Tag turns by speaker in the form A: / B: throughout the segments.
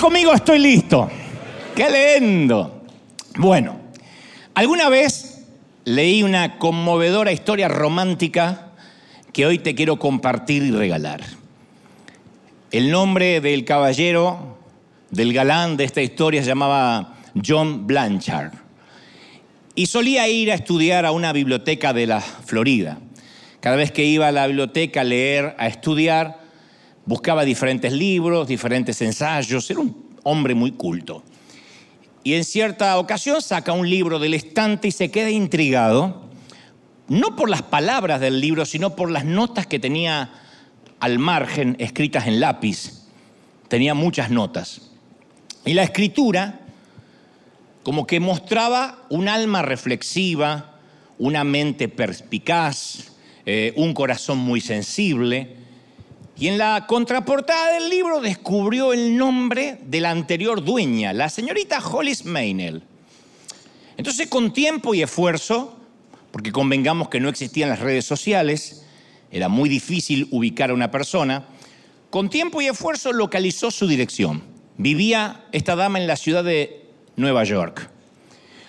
A: conmigo, estoy listo. ¡Qué lindo! Bueno, alguna vez leí una conmovedora historia romántica que hoy te quiero compartir y regalar. El nombre del caballero, del galán de esta historia se llamaba John Blanchard. Y solía ir a estudiar a una biblioteca de la Florida. Cada vez que iba a la biblioteca a leer, a estudiar, buscaba diferentes libros, diferentes ensayos, era un hombre muy culto. Y en cierta ocasión saca un libro del estante y se queda intrigado, no por las palabras del libro, sino por las notas que tenía al margen escritas en lápiz. Tenía muchas notas. Y la escritura como que mostraba un alma reflexiva, una mente perspicaz, eh, un corazón muy sensible. Y en la contraportada del libro descubrió el nombre de la anterior dueña, la señorita Hollis Maynell. Entonces, con tiempo y esfuerzo, porque convengamos que no existían las redes sociales, era muy difícil ubicar a una persona, con tiempo y esfuerzo localizó su dirección. Vivía esta dama en la ciudad de Nueva York.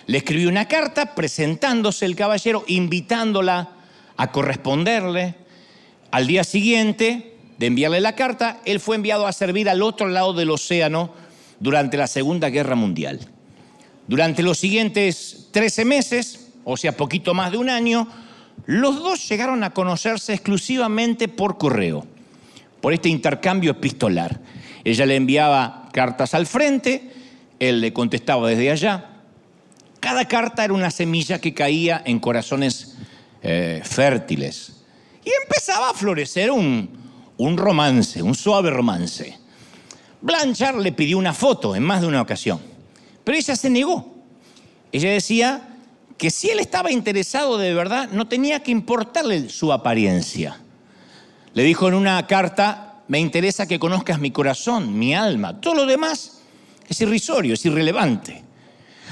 A: Le escribió una carta presentándose el caballero, invitándola a corresponderle. Al día siguiente de enviarle la carta, él fue enviado a servir al otro lado del océano durante la Segunda Guerra Mundial. Durante los siguientes 13 meses, o sea, poquito más de un año, los dos llegaron a conocerse exclusivamente por correo, por este intercambio epistolar. Ella le enviaba cartas al frente, él le contestaba desde allá. Cada carta era una semilla que caía en corazones eh, fértiles. Y empezaba a florecer un, un romance, un suave romance. Blanchard le pidió una foto en más de una ocasión, pero ella se negó. Ella decía que si él estaba interesado de verdad, no tenía que importarle su apariencia. Le dijo en una carta, me interesa que conozcas mi corazón, mi alma, todo lo demás es irrisorio, es irrelevante.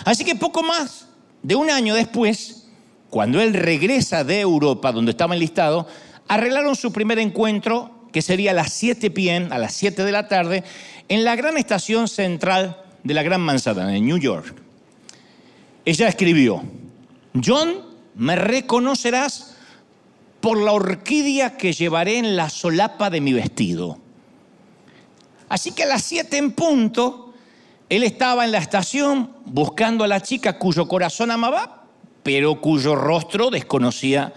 A: Así que poco más de un año después, cuando él regresa de Europa, donde estaba enlistado, arreglaron su primer encuentro, que sería a las 7 p.m., a las 7 de la tarde, en la gran estación central de la Gran Manzana, en New York. Ella escribió, John, me reconocerás por la orquídea que llevaré en la solapa de mi vestido. Así que a las 7 en punto, él estaba en la estación buscando a la chica cuyo corazón amaba, pero cuyo rostro desconocía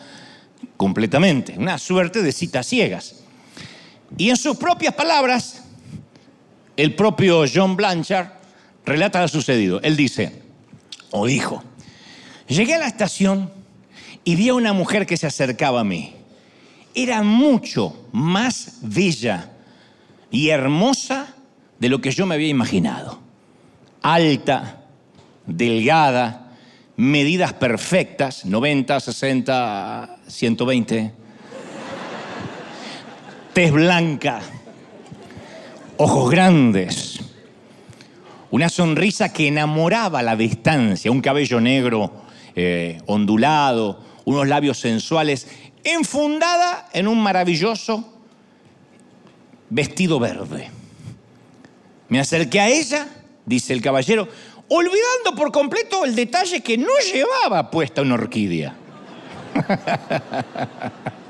A: completamente. Una suerte de citas ciegas. Y en sus propias palabras, el propio John Blanchard relata lo sucedido. Él dice, o dijo, llegué a la estación y vi a una mujer que se acercaba a mí. Era mucho más bella y hermosa de lo que yo me había imaginado alta, delgada, medidas perfectas, 90, 60, 120, tez blanca, ojos grandes, una sonrisa que enamoraba a la distancia, un cabello negro eh, ondulado, unos labios sensuales, enfundada en un maravilloso vestido verde. Me acerqué a ella dice el caballero, olvidando por completo el detalle que no llevaba puesta una orquídea.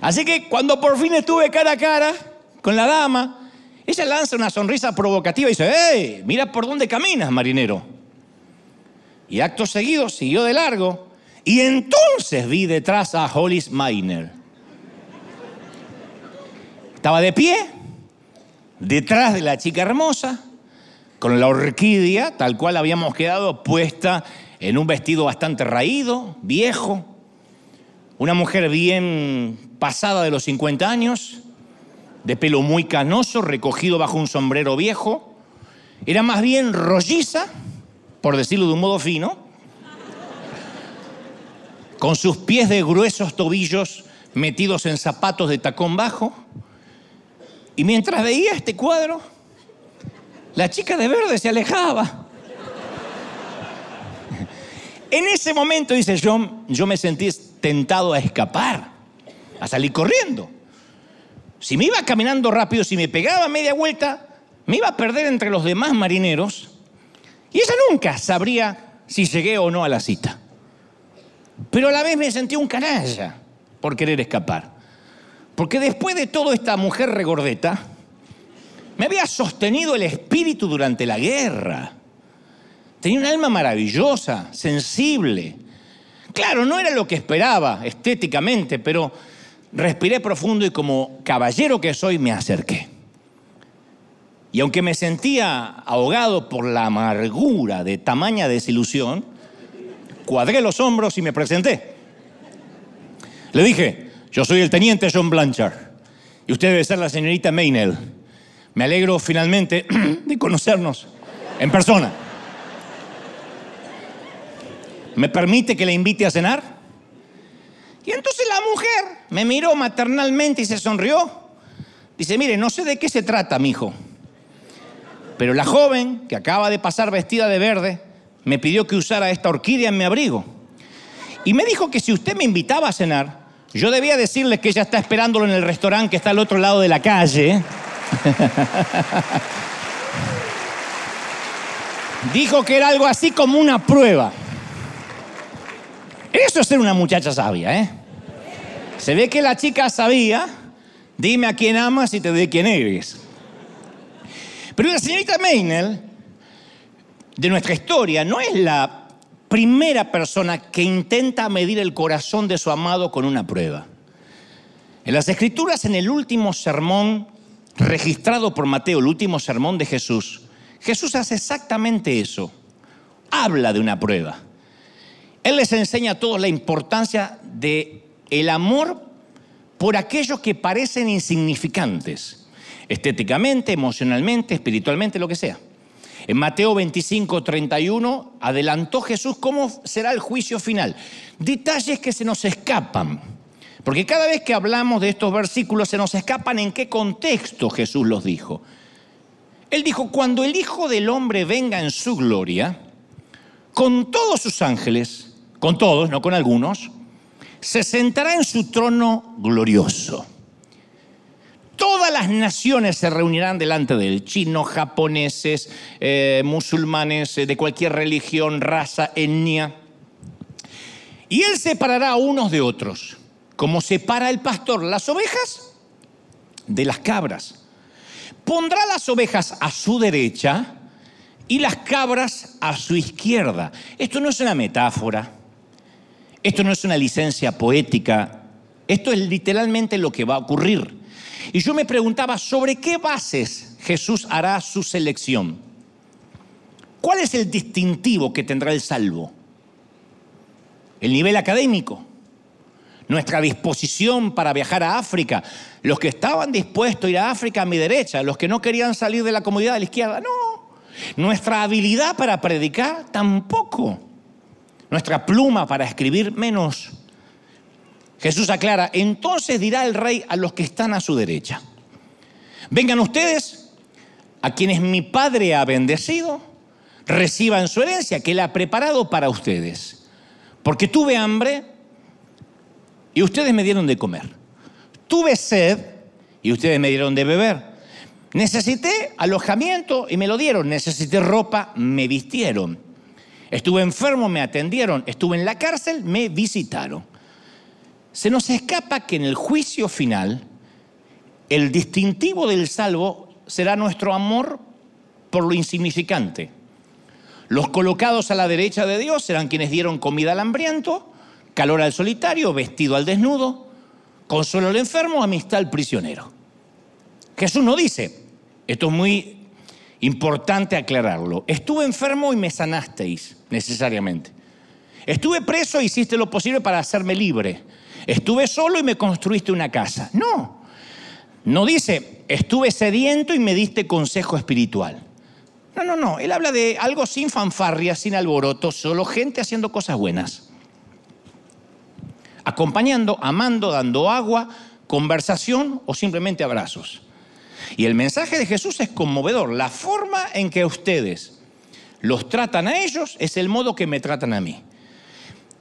A: Así que cuando por fin estuve cara a cara con la dama, ella lanza una sonrisa provocativa y dice, ¡Hey! Mira por dónde caminas, marinero. Y acto seguido siguió de largo y entonces vi detrás a Hollis Miner. Estaba de pie, detrás de la chica hermosa, con la orquídea, tal cual habíamos quedado, puesta en un vestido bastante raído, viejo. Una mujer bien pasada de los 50 años, de pelo muy canoso, recogido bajo un sombrero viejo. Era más bien rolliza, por decirlo de un modo fino, con sus pies de gruesos tobillos metidos en zapatos de tacón bajo. Y mientras veía este cuadro, la chica de verde se alejaba. En ese momento, dice John, yo me sentí tentado a escapar, a salir corriendo. Si me iba caminando rápido, si me pegaba media vuelta, me iba a perder entre los demás marineros y ella nunca sabría si llegué o no a la cita. Pero a la vez me sentí un canalla por querer escapar. Porque después de todo esta mujer regordeta, me había sostenido el espíritu durante la guerra. Tenía un alma maravillosa, sensible. Claro, no era lo que esperaba estéticamente, pero respiré profundo y como caballero que soy me acerqué. Y aunque me sentía ahogado por la amargura de tamaña desilusión, cuadré los hombros y me presenté. Le dije, yo soy el teniente John Blanchard y usted debe ser la señorita Maynell. Me alegro finalmente de conocernos en persona. ¿Me permite que le invite a cenar? Y entonces la mujer me miró maternalmente y se sonrió. Dice, mire, no sé de qué se trata, mi hijo. Pero la joven, que acaba de pasar vestida de verde, me pidió que usara esta orquídea en mi abrigo. Y me dijo que si usted me invitaba a cenar, yo debía decirle que ella está esperándolo en el restaurante que está al otro lado de la calle. dijo que era algo así como una prueba. Eso es ser una muchacha sabia, ¿eh? Se ve que la chica sabía, dime a quién amas y te doy quién eres. Pero la señorita Meinel, de nuestra historia, no es la primera persona que intenta medir el corazón de su amado con una prueba. En las escrituras, en el último sermón registrado por Mateo, el último sermón de Jesús, Jesús hace exactamente eso. Habla de una prueba. Él les enseña a todos la importancia de amor por aquellos que parecen insignificantes, estéticamente, emocionalmente, espiritualmente, lo que sea. En Mateo 25, 31 adelantó Jesús cómo será el juicio final. Detalles que se nos escapan. Porque cada vez que hablamos de estos versículos se nos escapan en qué contexto Jesús los dijo. Él dijo, cuando el Hijo del Hombre venga en su gloria, con todos sus ángeles, con todos, no con algunos, se sentará en su trono glorioso. Todas las naciones se reunirán delante de él, chinos, japoneses, eh, musulmanes, eh, de cualquier religión, raza, etnia. Y él separará a unos de otros, como separa el pastor las ovejas de las cabras. Pondrá las ovejas a su derecha y las cabras a su izquierda. Esto no es una metáfora. Esto no es una licencia poética, esto es literalmente lo que va a ocurrir. Y yo me preguntaba, ¿sobre qué bases Jesús hará su selección? ¿Cuál es el distintivo que tendrá el salvo? ¿El nivel académico? ¿Nuestra disposición para viajar a África? Los que estaban dispuestos a ir a África a mi derecha, los que no querían salir de la comunidad a la izquierda, no. ¿Nuestra habilidad para predicar? Tampoco nuestra pluma para escribir menos. Jesús aclara, entonces dirá el rey a los que están a su derecha, vengan ustedes, a quienes mi Padre ha bendecido, reciban su herencia que Él ha preparado para ustedes. Porque tuve hambre y ustedes me dieron de comer. Tuve sed y ustedes me dieron de beber. Necesité alojamiento y me lo dieron. Necesité ropa, me vistieron. Estuve enfermo, me atendieron. Estuve en la cárcel, me visitaron. Se nos escapa que en el juicio final el distintivo del salvo será nuestro amor por lo insignificante. Los colocados a la derecha de Dios serán quienes dieron comida al hambriento, calor al solitario, vestido al desnudo, consuelo al enfermo, amistad al prisionero. Jesús no dice, esto es muy Importante aclararlo. Estuve enfermo y me sanasteis, necesariamente. Estuve preso y hiciste lo posible para hacerme libre. Estuve solo y me construiste una casa. No. No dice, estuve sediento y me diste consejo espiritual. No, no, no. Él habla de algo sin fanfarria, sin alboroto, solo gente haciendo cosas buenas. Acompañando, amando, dando agua, conversación o simplemente abrazos. Y el mensaje de Jesús es conmovedor. La forma en que ustedes los tratan a ellos es el modo que me tratan a mí.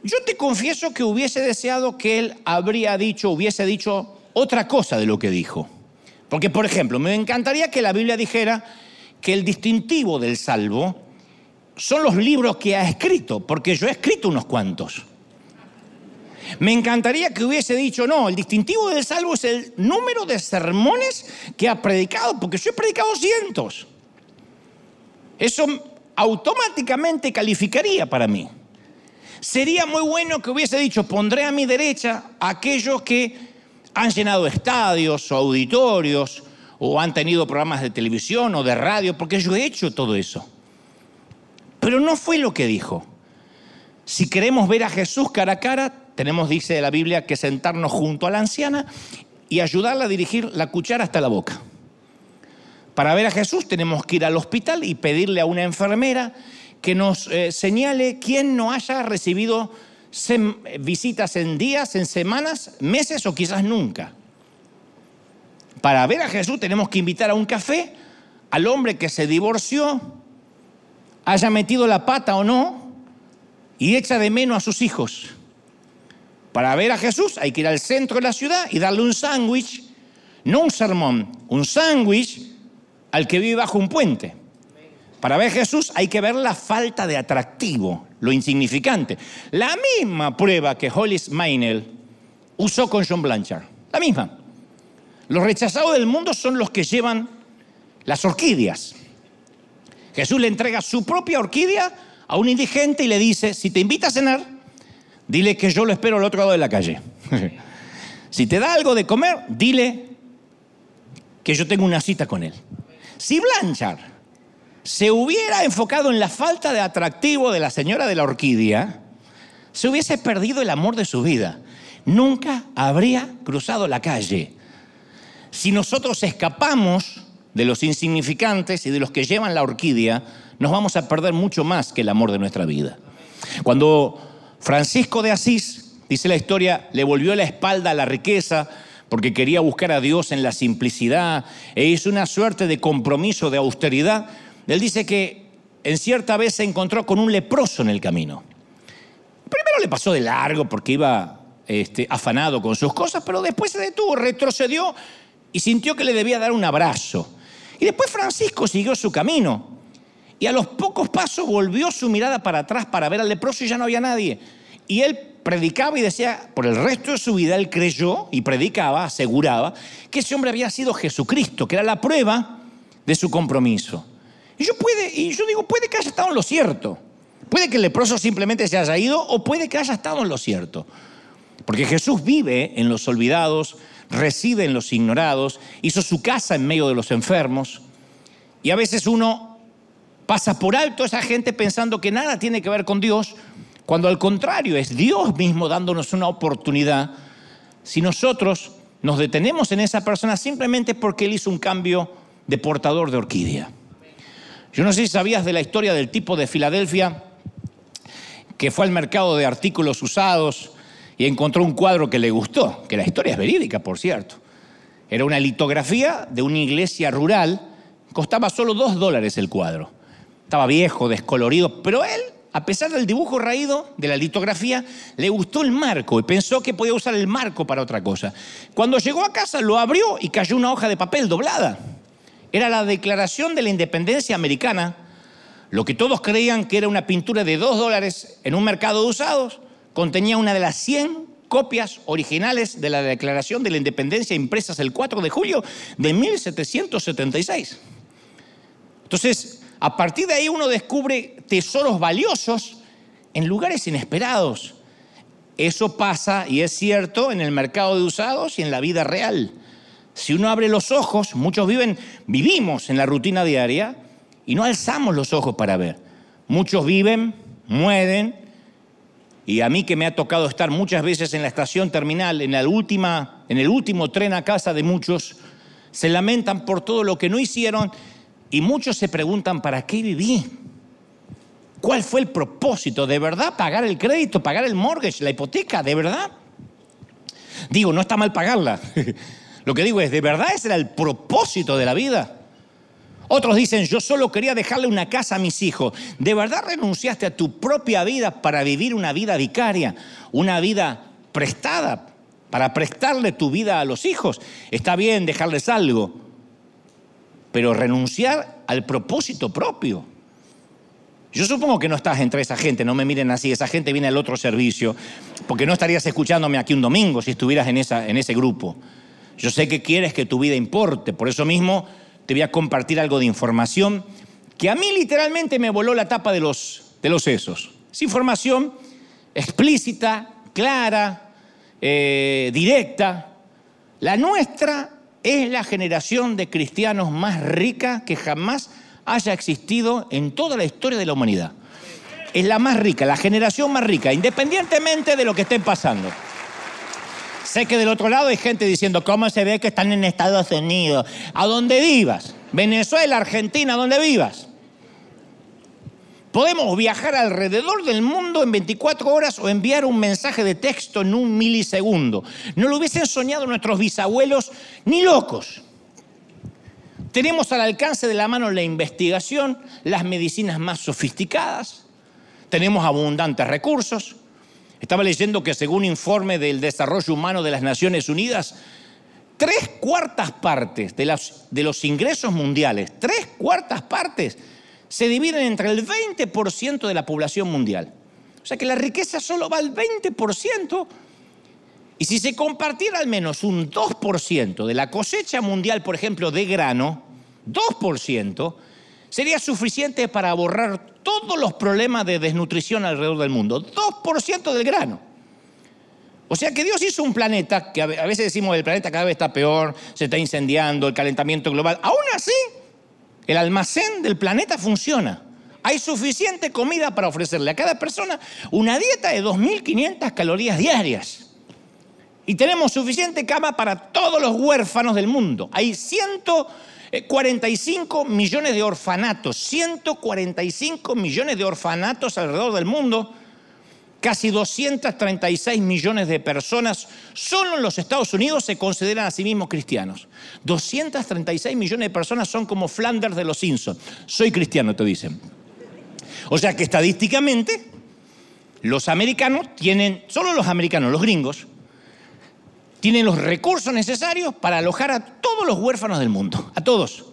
A: Yo te confieso que hubiese deseado que él habría dicho, hubiese dicho otra cosa de lo que dijo. Porque, por ejemplo, me encantaría que la Biblia dijera que el distintivo del salvo son los libros que ha escrito, porque yo he escrito unos cuantos. Me encantaría que hubiese dicho, no, el distintivo del salvo es el número de sermones que ha predicado, porque yo he predicado cientos. Eso automáticamente calificaría para mí. Sería muy bueno que hubiese dicho, pondré a mi derecha a aquellos que han llenado estadios o auditorios o han tenido programas de televisión o de radio, porque yo he hecho todo eso. Pero no fue lo que dijo. Si queremos ver a Jesús cara a cara, tenemos, dice la Biblia, que sentarnos junto a la anciana y ayudarla a dirigir la cuchara hasta la boca. Para ver a Jesús tenemos que ir al hospital y pedirle a una enfermera que nos eh, señale quién no haya recibido visitas en días, en semanas, meses o quizás nunca. Para ver a Jesús tenemos que invitar a un café al hombre que se divorció, haya metido la pata o no, y echa de menos a sus hijos. Para ver a Jesús hay que ir al centro de la ciudad y darle un sándwich, no un sermón, un sándwich al que vive bajo un puente. Para ver a Jesús hay que ver la falta de atractivo, lo insignificante. La misma prueba que Hollis Maynell usó con John Blanchard. La misma. Los rechazados del mundo son los que llevan las orquídeas. Jesús le entrega su propia orquídea a un indigente y le dice, si te invita a cenar, dile que yo lo espero al otro lado de la calle. si te da algo de comer, dile que yo tengo una cita con él. Si Blanchard se hubiera enfocado en la falta de atractivo de la señora de la orquídea, se hubiese perdido el amor de su vida. Nunca habría cruzado la calle. Si nosotros escapamos de los insignificantes y de los que llevan la orquídea, nos vamos a perder mucho más que el amor de nuestra vida. Cuando Francisco de Asís, dice la historia, le volvió la espalda a la riqueza porque quería buscar a Dios en la simplicidad e hizo una suerte de compromiso de austeridad, él dice que en cierta vez se encontró con un leproso en el camino. Primero le pasó de largo porque iba este, afanado con sus cosas, pero después se detuvo, retrocedió y sintió que le debía dar un abrazo. Y después Francisco siguió su camino. Y a los pocos pasos volvió su mirada para atrás para ver al leproso y ya no había nadie. Y él predicaba y decía, por el resto de su vida él creyó y predicaba, aseguraba, que ese hombre había sido Jesucristo, que era la prueba de su compromiso. Y yo, puede, y yo digo, puede que haya estado en lo cierto. Puede que el leproso simplemente se haya ido o puede que haya estado en lo cierto. Porque Jesús vive en los olvidados, reside en los ignorados, hizo su casa en medio de los enfermos. Y a veces uno pasa por alto esa gente pensando que nada tiene que ver con Dios, cuando al contrario es Dios mismo dándonos una oportunidad. Si nosotros nos detenemos en esa persona simplemente porque Él hizo un cambio de portador de orquídea. Yo no sé si sabías de la historia del tipo de Filadelfia que fue al mercado de artículos usados y encontró un cuadro que le gustó, que la historia es verídica, por cierto. Era una litografía de una iglesia rural, costaba solo dos dólares el cuadro. Estaba viejo, descolorido, pero él, a pesar del dibujo raído de la litografía, le gustó el marco y pensó que podía usar el marco para otra cosa. Cuando llegó a casa lo abrió y cayó una hoja de papel doblada. Era la declaración de la independencia americana, lo que todos creían que era una pintura de dos dólares en un mercado de usados contenía una de las 100 copias originales de la Declaración de la Independencia impresas el 4 de julio de 1776. Entonces, a partir de ahí uno descubre tesoros valiosos en lugares inesperados. Eso pasa, y es cierto, en el mercado de usados y en la vida real. Si uno abre los ojos, muchos viven, vivimos en la rutina diaria y no alzamos los ojos para ver. Muchos viven, mueren, y a mí que me ha tocado estar muchas veces en la estación terminal, en, la última, en el último tren a casa de muchos, se lamentan por todo lo que no hicieron y muchos se preguntan, ¿para qué viví? ¿Cuál fue el propósito? ¿De verdad pagar el crédito, pagar el mortgage, la hipoteca? ¿De verdad? Digo, no está mal pagarla. Lo que digo es, ¿de verdad ese era el propósito de la vida? Otros dicen, yo solo quería dejarle una casa a mis hijos. ¿De verdad renunciaste a tu propia vida para vivir una vida vicaria, una vida prestada, para prestarle tu vida a los hijos? Está bien dejarles algo, pero renunciar al propósito propio. Yo supongo que no estás entre esa gente, no me miren así, esa gente viene al otro servicio, porque no estarías escuchándome aquí un domingo si estuvieras en, esa, en ese grupo. Yo sé que quieres que tu vida importe, por eso mismo te voy a compartir algo de información que a mí literalmente me voló la tapa de los, de los sesos. Es información explícita, clara, eh, directa. La nuestra es la generación de cristianos más rica que jamás haya existido en toda la historia de la humanidad. Es la más rica, la generación más rica, independientemente de lo que estén pasando. Sé que del otro lado hay gente diciendo, ¿cómo se ve que están en Estados Unidos? A donde vivas, Venezuela, Argentina, a donde vivas. Podemos viajar alrededor del mundo en 24 horas o enviar un mensaje de texto en un milisegundo. No lo hubiesen soñado nuestros bisabuelos ni locos. Tenemos al alcance de la mano la investigación, las medicinas más sofisticadas, tenemos abundantes recursos. Estaba leyendo que según informe del desarrollo humano de las Naciones Unidas, tres cuartas partes de, de los ingresos mundiales, tres cuartas partes, se dividen entre el 20% de la población mundial. O sea que la riqueza solo va al 20%. Y si se compartiera al menos un 2% de la cosecha mundial, por ejemplo, de grano, 2%, sería suficiente para borrar todos los problemas de desnutrición alrededor del mundo. 2% del grano. O sea que Dios hizo un planeta, que a veces decimos el planeta cada vez está peor, se está incendiando, el calentamiento global. Aún así, el almacén del planeta funciona. Hay suficiente comida para ofrecerle a cada persona una dieta de 2.500 calorías diarias. Y tenemos suficiente cama para todos los huérfanos del mundo. Hay 145 millones de orfanatos, 145 millones de orfanatos alrededor del mundo Casi 236 millones de personas solo en los Estados Unidos se consideran a sí mismos cristianos. 236 millones de personas son como Flanders de los Simpsons. Soy cristiano, te dicen. O sea que estadísticamente los americanos tienen, solo los americanos, los gringos, tienen los recursos necesarios para alojar a todos los huérfanos del mundo, a todos.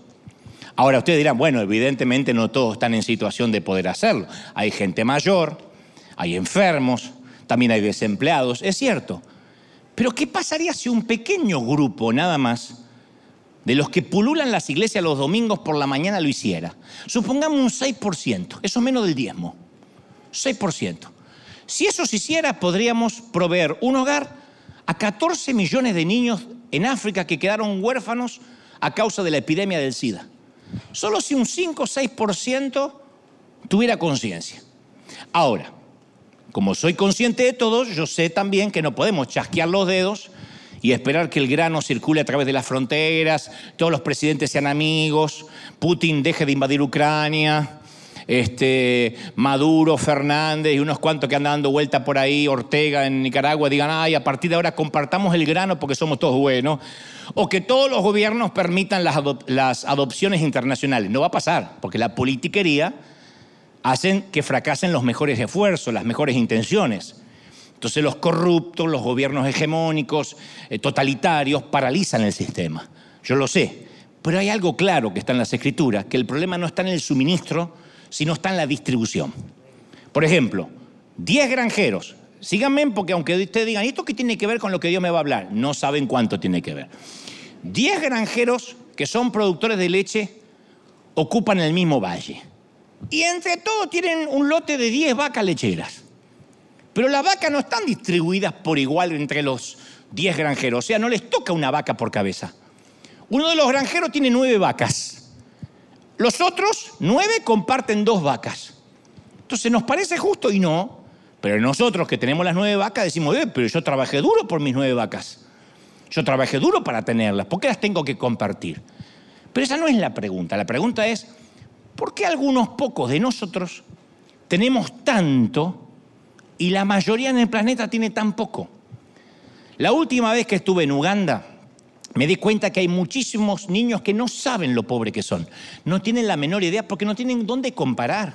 A: Ahora ustedes dirán, bueno, evidentemente no todos están en situación de poder hacerlo. Hay gente mayor, hay enfermos, también hay desempleados, es cierto. Pero ¿qué pasaría si un pequeño grupo nada más de los que pululan las iglesias los domingos por la mañana lo hiciera? Supongamos un 6%, eso menos del diezmo, 6%. Si eso se hiciera, podríamos proveer un hogar a 14 millones de niños en África que quedaron huérfanos a causa de la epidemia del SIDA. Solo si un 5 o 6% tuviera conciencia. Ahora, como soy consciente de todo, yo sé también que no podemos chasquear los dedos y esperar que el grano circule a través de las fronteras, todos los presidentes sean amigos, Putin deje de invadir Ucrania, este, Maduro, Fernández y unos cuantos que andan dando vuelta por ahí, Ortega en Nicaragua, digan, ay, a partir de ahora compartamos el grano porque somos todos buenos. O que todos los gobiernos permitan las, las adopciones internacionales. No va a pasar, porque la politiquería hacen que fracasen los mejores esfuerzos, las mejores intenciones. Entonces los corruptos, los gobiernos hegemónicos, eh, totalitarios, paralizan el sistema. Yo lo sé. Pero hay algo claro que está en las escrituras, que el problema no está en el suministro, sino está en la distribución. Por ejemplo, 10 granjeros. Síganme porque aunque ustedes digan, ¿esto qué tiene que ver con lo que Dios me va a hablar? No saben cuánto tiene que ver. 10 granjeros que son productores de leche ocupan el mismo valle. Y entre todos tienen un lote de 10 vacas lecheras. Pero las vacas no están distribuidas por igual entre los 10 granjeros. O sea, no les toca una vaca por cabeza. Uno de los granjeros tiene nueve vacas. Los otros nueve comparten dos vacas. Entonces nos parece justo y no. Pero nosotros que tenemos las nueve vacas decimos, eh, pero yo trabajé duro por mis nueve vacas. Yo trabajé duro para tenerlas. ¿Por qué las tengo que compartir? Pero esa no es la pregunta. La pregunta es, ¿Por qué algunos pocos de nosotros tenemos tanto y la mayoría en el planeta tiene tan poco? La última vez que estuve en Uganda, me di cuenta que hay muchísimos niños que no saben lo pobre que son. No tienen la menor idea porque no tienen dónde comparar.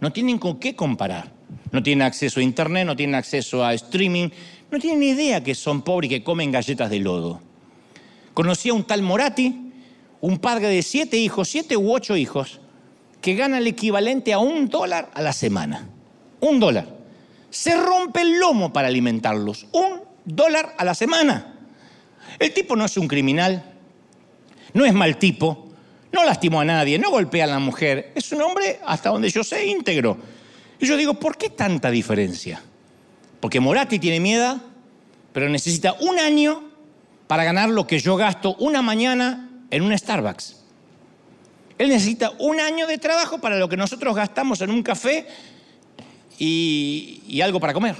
A: No tienen con qué comparar. No tienen acceso a internet, no tienen acceso a streaming, no tienen idea que son pobres y que comen galletas de lodo. Conocí a un tal Morati, un padre de siete hijos, siete u ocho hijos, que gana el equivalente a un dólar a la semana. Un dólar. Se rompe el lomo para alimentarlos. Un dólar a la semana. El tipo no es un criminal, no es mal tipo, no lastimó a nadie, no golpea a la mujer. Es un hombre, hasta donde yo sé, íntegro. Y yo digo, ¿por qué tanta diferencia? Porque Moratti tiene miedo, pero necesita un año para ganar lo que yo gasto una mañana en un Starbucks. Él necesita un año de trabajo para lo que nosotros gastamos en un café y, algo para comer.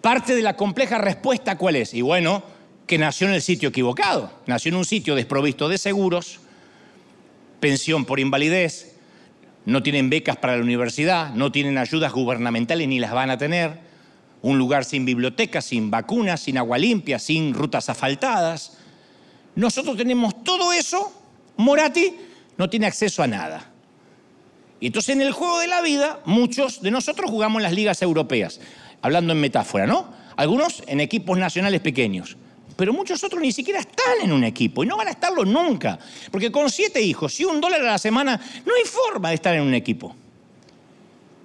A: Parte de la compleja respuesta, ¿cuál es? Y bueno, que nació en el sitio equivocado. Nació en un sitio desprovisto de seguros, pensión por invalidez, no tienen becas para la universidad, no tienen ayudas gubernamentales ni las van a tener, un lugar sin biblioteca, sin vacunas, sin agua limpia, sin rutas asfaltadas. Nosotros tenemos todo eso, Morati no tiene acceso a nada. Y entonces en el juego de la vida, muchos de nosotros jugamos en las ligas europeas, hablando en metáfora, ¿no? Algunos en equipos nacionales pequeños pero muchos otros ni siquiera están en un equipo y no van a estarlo nunca. Porque con siete hijos y un dólar a la semana no hay forma de estar en un equipo.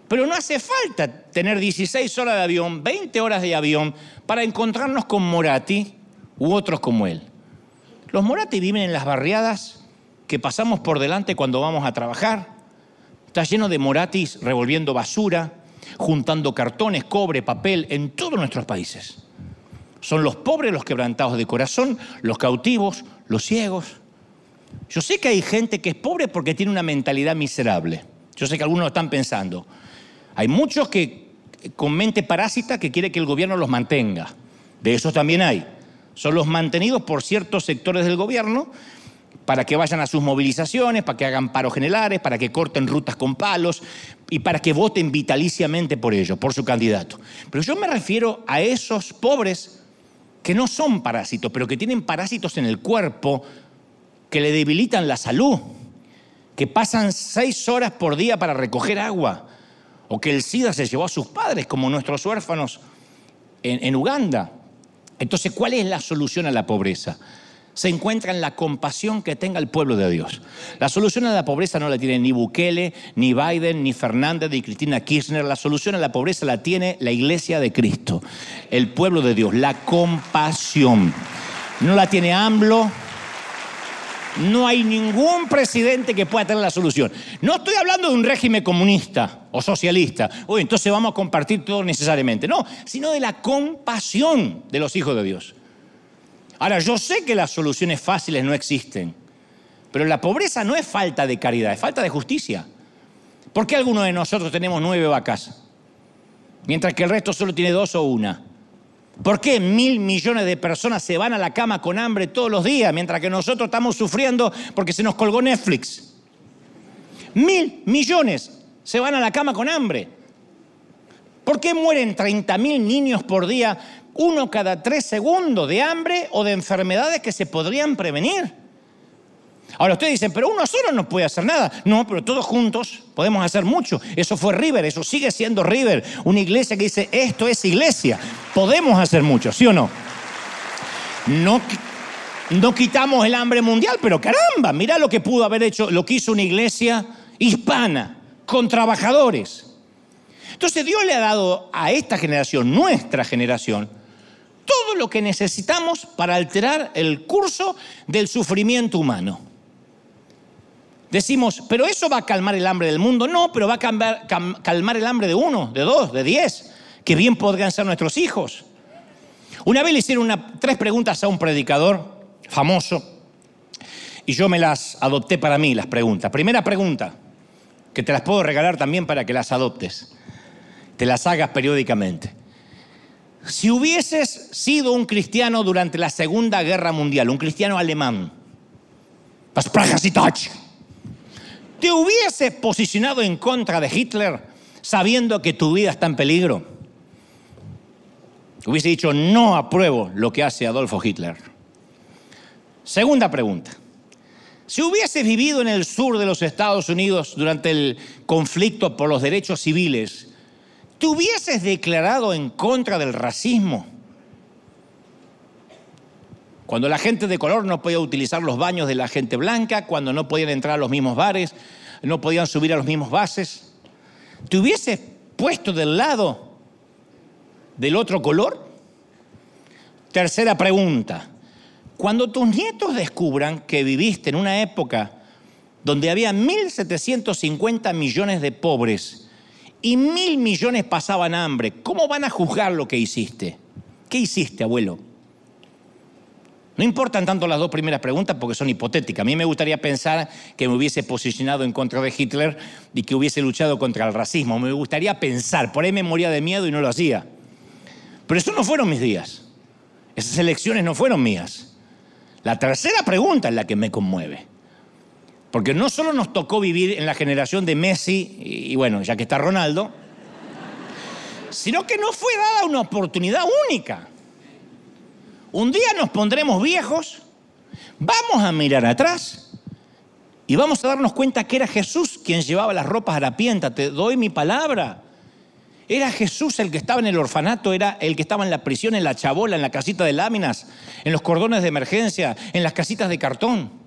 A: Pero no hace falta tener 16 horas de avión, 20 horas de avión para encontrarnos con Morati u otros como él. Los Morati viven en las barriadas que pasamos por delante cuando vamos a trabajar. Está lleno de Moratis revolviendo basura, juntando cartones, cobre, papel en todos nuestros países. Son los pobres, los quebrantados de corazón, los cautivos, los ciegos. Yo sé que hay gente que es pobre porque tiene una mentalidad miserable. Yo sé que algunos lo están pensando. Hay muchos que con mente parásita que quiere que el gobierno los mantenga. De esos también hay. Son los mantenidos por ciertos sectores del gobierno para que vayan a sus movilizaciones, para que hagan paros generales, para que corten rutas con palos y para que voten vitaliciamente por ellos, por su candidato. Pero yo me refiero a esos pobres que no son parásitos, pero que tienen parásitos en el cuerpo que le debilitan la salud, que pasan seis horas por día para recoger agua, o que el SIDA se llevó a sus padres, como nuestros huérfanos en, en Uganda. Entonces, ¿cuál es la solución a la pobreza? Se encuentra en la compasión que tenga el pueblo de Dios. La solución a la pobreza no la tiene ni Bukele, ni Biden, ni Fernández, ni Cristina Kirchner. La solución a la pobreza la tiene la iglesia de Cristo, el pueblo de Dios, la compasión. No la tiene AMLO, no hay ningún presidente que pueda tener la solución. No estoy hablando de un régimen comunista o socialista. Uy, entonces vamos a compartir todo necesariamente. No, sino de la compasión de los hijos de Dios. Ahora, yo sé que las soluciones fáciles no existen, pero la pobreza no es falta de caridad, es falta de justicia. ¿Por qué algunos de nosotros tenemos nueve vacas, mientras que el resto solo tiene dos o una? ¿Por qué mil millones de personas se van a la cama con hambre todos los días, mientras que nosotros estamos sufriendo porque se nos colgó Netflix? Mil millones se van a la cama con hambre. ¿Por qué mueren 30 mil niños por día uno cada tres segundos de hambre o de enfermedades que se podrían prevenir. Ahora ustedes dicen, pero uno solo no puede hacer nada. No, pero todos juntos podemos hacer mucho. Eso fue River, eso sigue siendo River. Una iglesia que dice, esto es iglesia. Podemos hacer mucho, ¿sí o no? No, no quitamos el hambre mundial, pero caramba, mira lo que pudo haber hecho, lo que hizo una iglesia hispana, con trabajadores. Entonces Dios le ha dado a esta generación, nuestra generación, todo lo que necesitamos para alterar el curso del sufrimiento humano. Decimos, pero eso va a calmar el hambre del mundo. No, pero va a calmar el hambre de uno, de dos, de diez, que bien podrían ser nuestros hijos. Una vez le hicieron tres preguntas a un predicador famoso y yo me las adopté para mí, las preguntas. Primera pregunta, que te las puedo regalar también para que las adoptes, te las hagas periódicamente. Si hubieses sido un cristiano durante la Segunda Guerra Mundial, un cristiano alemán, ¿te hubieses posicionado en contra de Hitler sabiendo que tu vida está en peligro? Hubiese dicho, no apruebo lo que hace Adolfo Hitler. Segunda pregunta. Si hubieses vivido en el sur de los Estados Unidos durante el conflicto por los derechos civiles ¿te hubieses declarado en contra del racismo? cuando la gente de color no podía utilizar los baños de la gente blanca, cuando no podían entrar a los mismos bares, no podían subir a los mismos bases. ¿Te hubieses puesto del lado del otro color? Tercera pregunta. Cuando tus nietos descubran que viviste en una época donde había 1.750 millones de pobres y mil millones pasaban hambre, ¿cómo van a juzgar lo que hiciste? ¿Qué hiciste, abuelo? No importan tanto las dos primeras preguntas porque son hipotéticas. A mí me gustaría pensar que me hubiese posicionado en contra de Hitler y que hubiese luchado contra el racismo. Me gustaría pensar, por ahí me moría de miedo y no lo hacía. Pero eso no fueron mis días. Esas elecciones no fueron mías. La tercera pregunta es la que me conmueve. Porque no solo nos tocó vivir en la generación de Messi, y bueno, ya que está Ronaldo, sino que no fue dada una oportunidad única. Un día nos pondremos viejos, vamos a mirar atrás y vamos a darnos cuenta que era Jesús quien llevaba las ropas harapientas. Te doy mi palabra. Era Jesús el que estaba en el orfanato, era el que estaba en la prisión, en la chabola, en la casita de láminas, en los cordones de emergencia, en las casitas de cartón.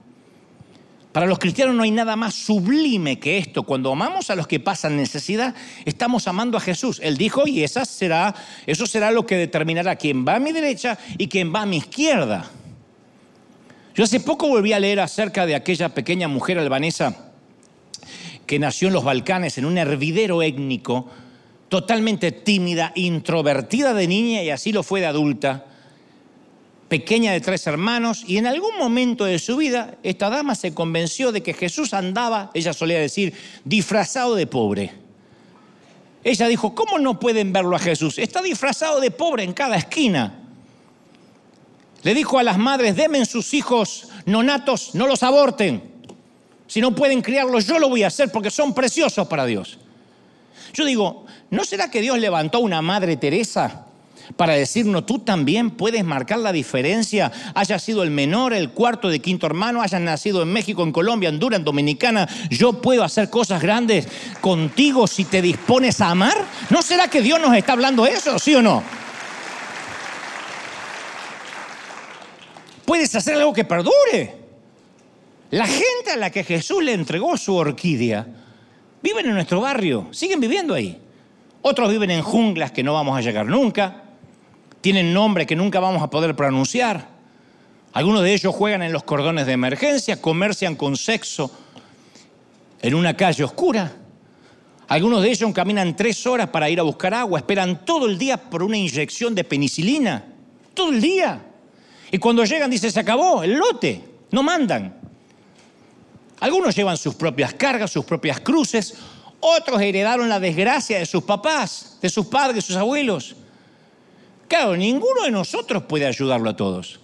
A: Para los cristianos no hay nada más sublime que esto. Cuando amamos a los que pasan necesidad, estamos amando a Jesús. Él dijo, y esa será, eso será lo que determinará quién va a mi derecha y quién va a mi izquierda. Yo hace poco volví a leer acerca de aquella pequeña mujer albanesa que nació en los Balcanes en un hervidero étnico, totalmente tímida, introvertida de niña y así lo fue de adulta pequeña de tres hermanos, y en algún momento de su vida esta dama se convenció de que Jesús andaba, ella solía decir, disfrazado de pobre. Ella dijo, ¿cómo no pueden verlo a Jesús? Está disfrazado de pobre en cada esquina. Le dijo a las madres, demen sus hijos nonatos, no los aborten. Si no pueden criarlos, yo lo voy a hacer porque son preciosos para Dios. Yo digo, ¿no será que Dios levantó una madre Teresa para decirnos, tú también puedes marcar la diferencia, haya sido el menor, el cuarto de quinto hermano, hayas nacido en México, en Colombia, Honduras, en Dominicana, yo puedo hacer cosas grandes contigo si te dispones a amar. ¿No será que Dios nos está hablando eso, sí o no? Puedes hacer algo que perdure. La gente a la que Jesús le entregó su orquídea viven en nuestro barrio, siguen viviendo ahí. Otros viven en junglas que no vamos a llegar nunca tienen nombre que nunca vamos a poder pronunciar. Algunos de ellos juegan en los cordones de emergencia, comercian con sexo en una calle oscura. Algunos de ellos caminan tres horas para ir a buscar agua, esperan todo el día por una inyección de penicilina, todo el día. Y cuando llegan dice, se acabó el lote, no mandan. Algunos llevan sus propias cargas, sus propias cruces, otros heredaron la desgracia de sus papás, de sus padres, de sus abuelos. Claro, ninguno de nosotros puede ayudarlo a todos.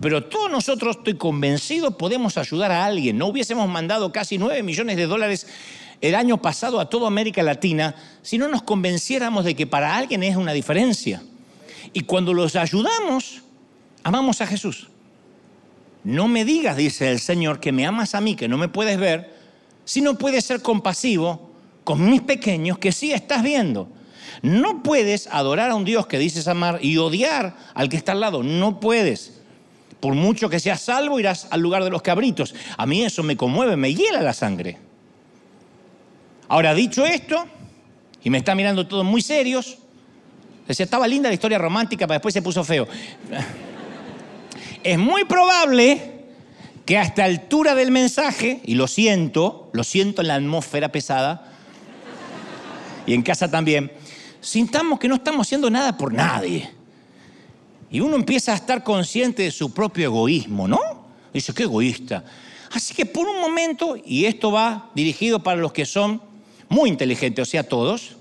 A: Pero todos nosotros, estoy convencido, podemos ayudar a alguien. No hubiésemos mandado casi 9 millones de dólares el año pasado a toda América Latina si no nos convenciéramos de que para alguien es una diferencia. Y cuando los ayudamos, amamos a Jesús. No me digas, dice el Señor, que me amas a mí, que no me puedes ver, si no puedes ser compasivo con mis pequeños que sí estás viendo. No puedes adorar a un Dios que dices amar y odiar al que está al lado. No puedes. Por mucho que seas salvo, irás al lugar de los cabritos. A mí eso me conmueve, me hiela la sangre. Ahora, dicho esto, y me está mirando todos muy serios, decía, estaba linda la historia romántica, pero después se puso feo. Es muy probable que a esta altura del mensaje, y lo siento, lo siento en la atmósfera pesada, y en casa también, sintamos que no estamos haciendo nada por nadie. Y uno empieza a estar consciente de su propio egoísmo, ¿no? Dice, qué egoísta. Así que por un momento, y esto va dirigido para los que son muy inteligentes, o sea, todos,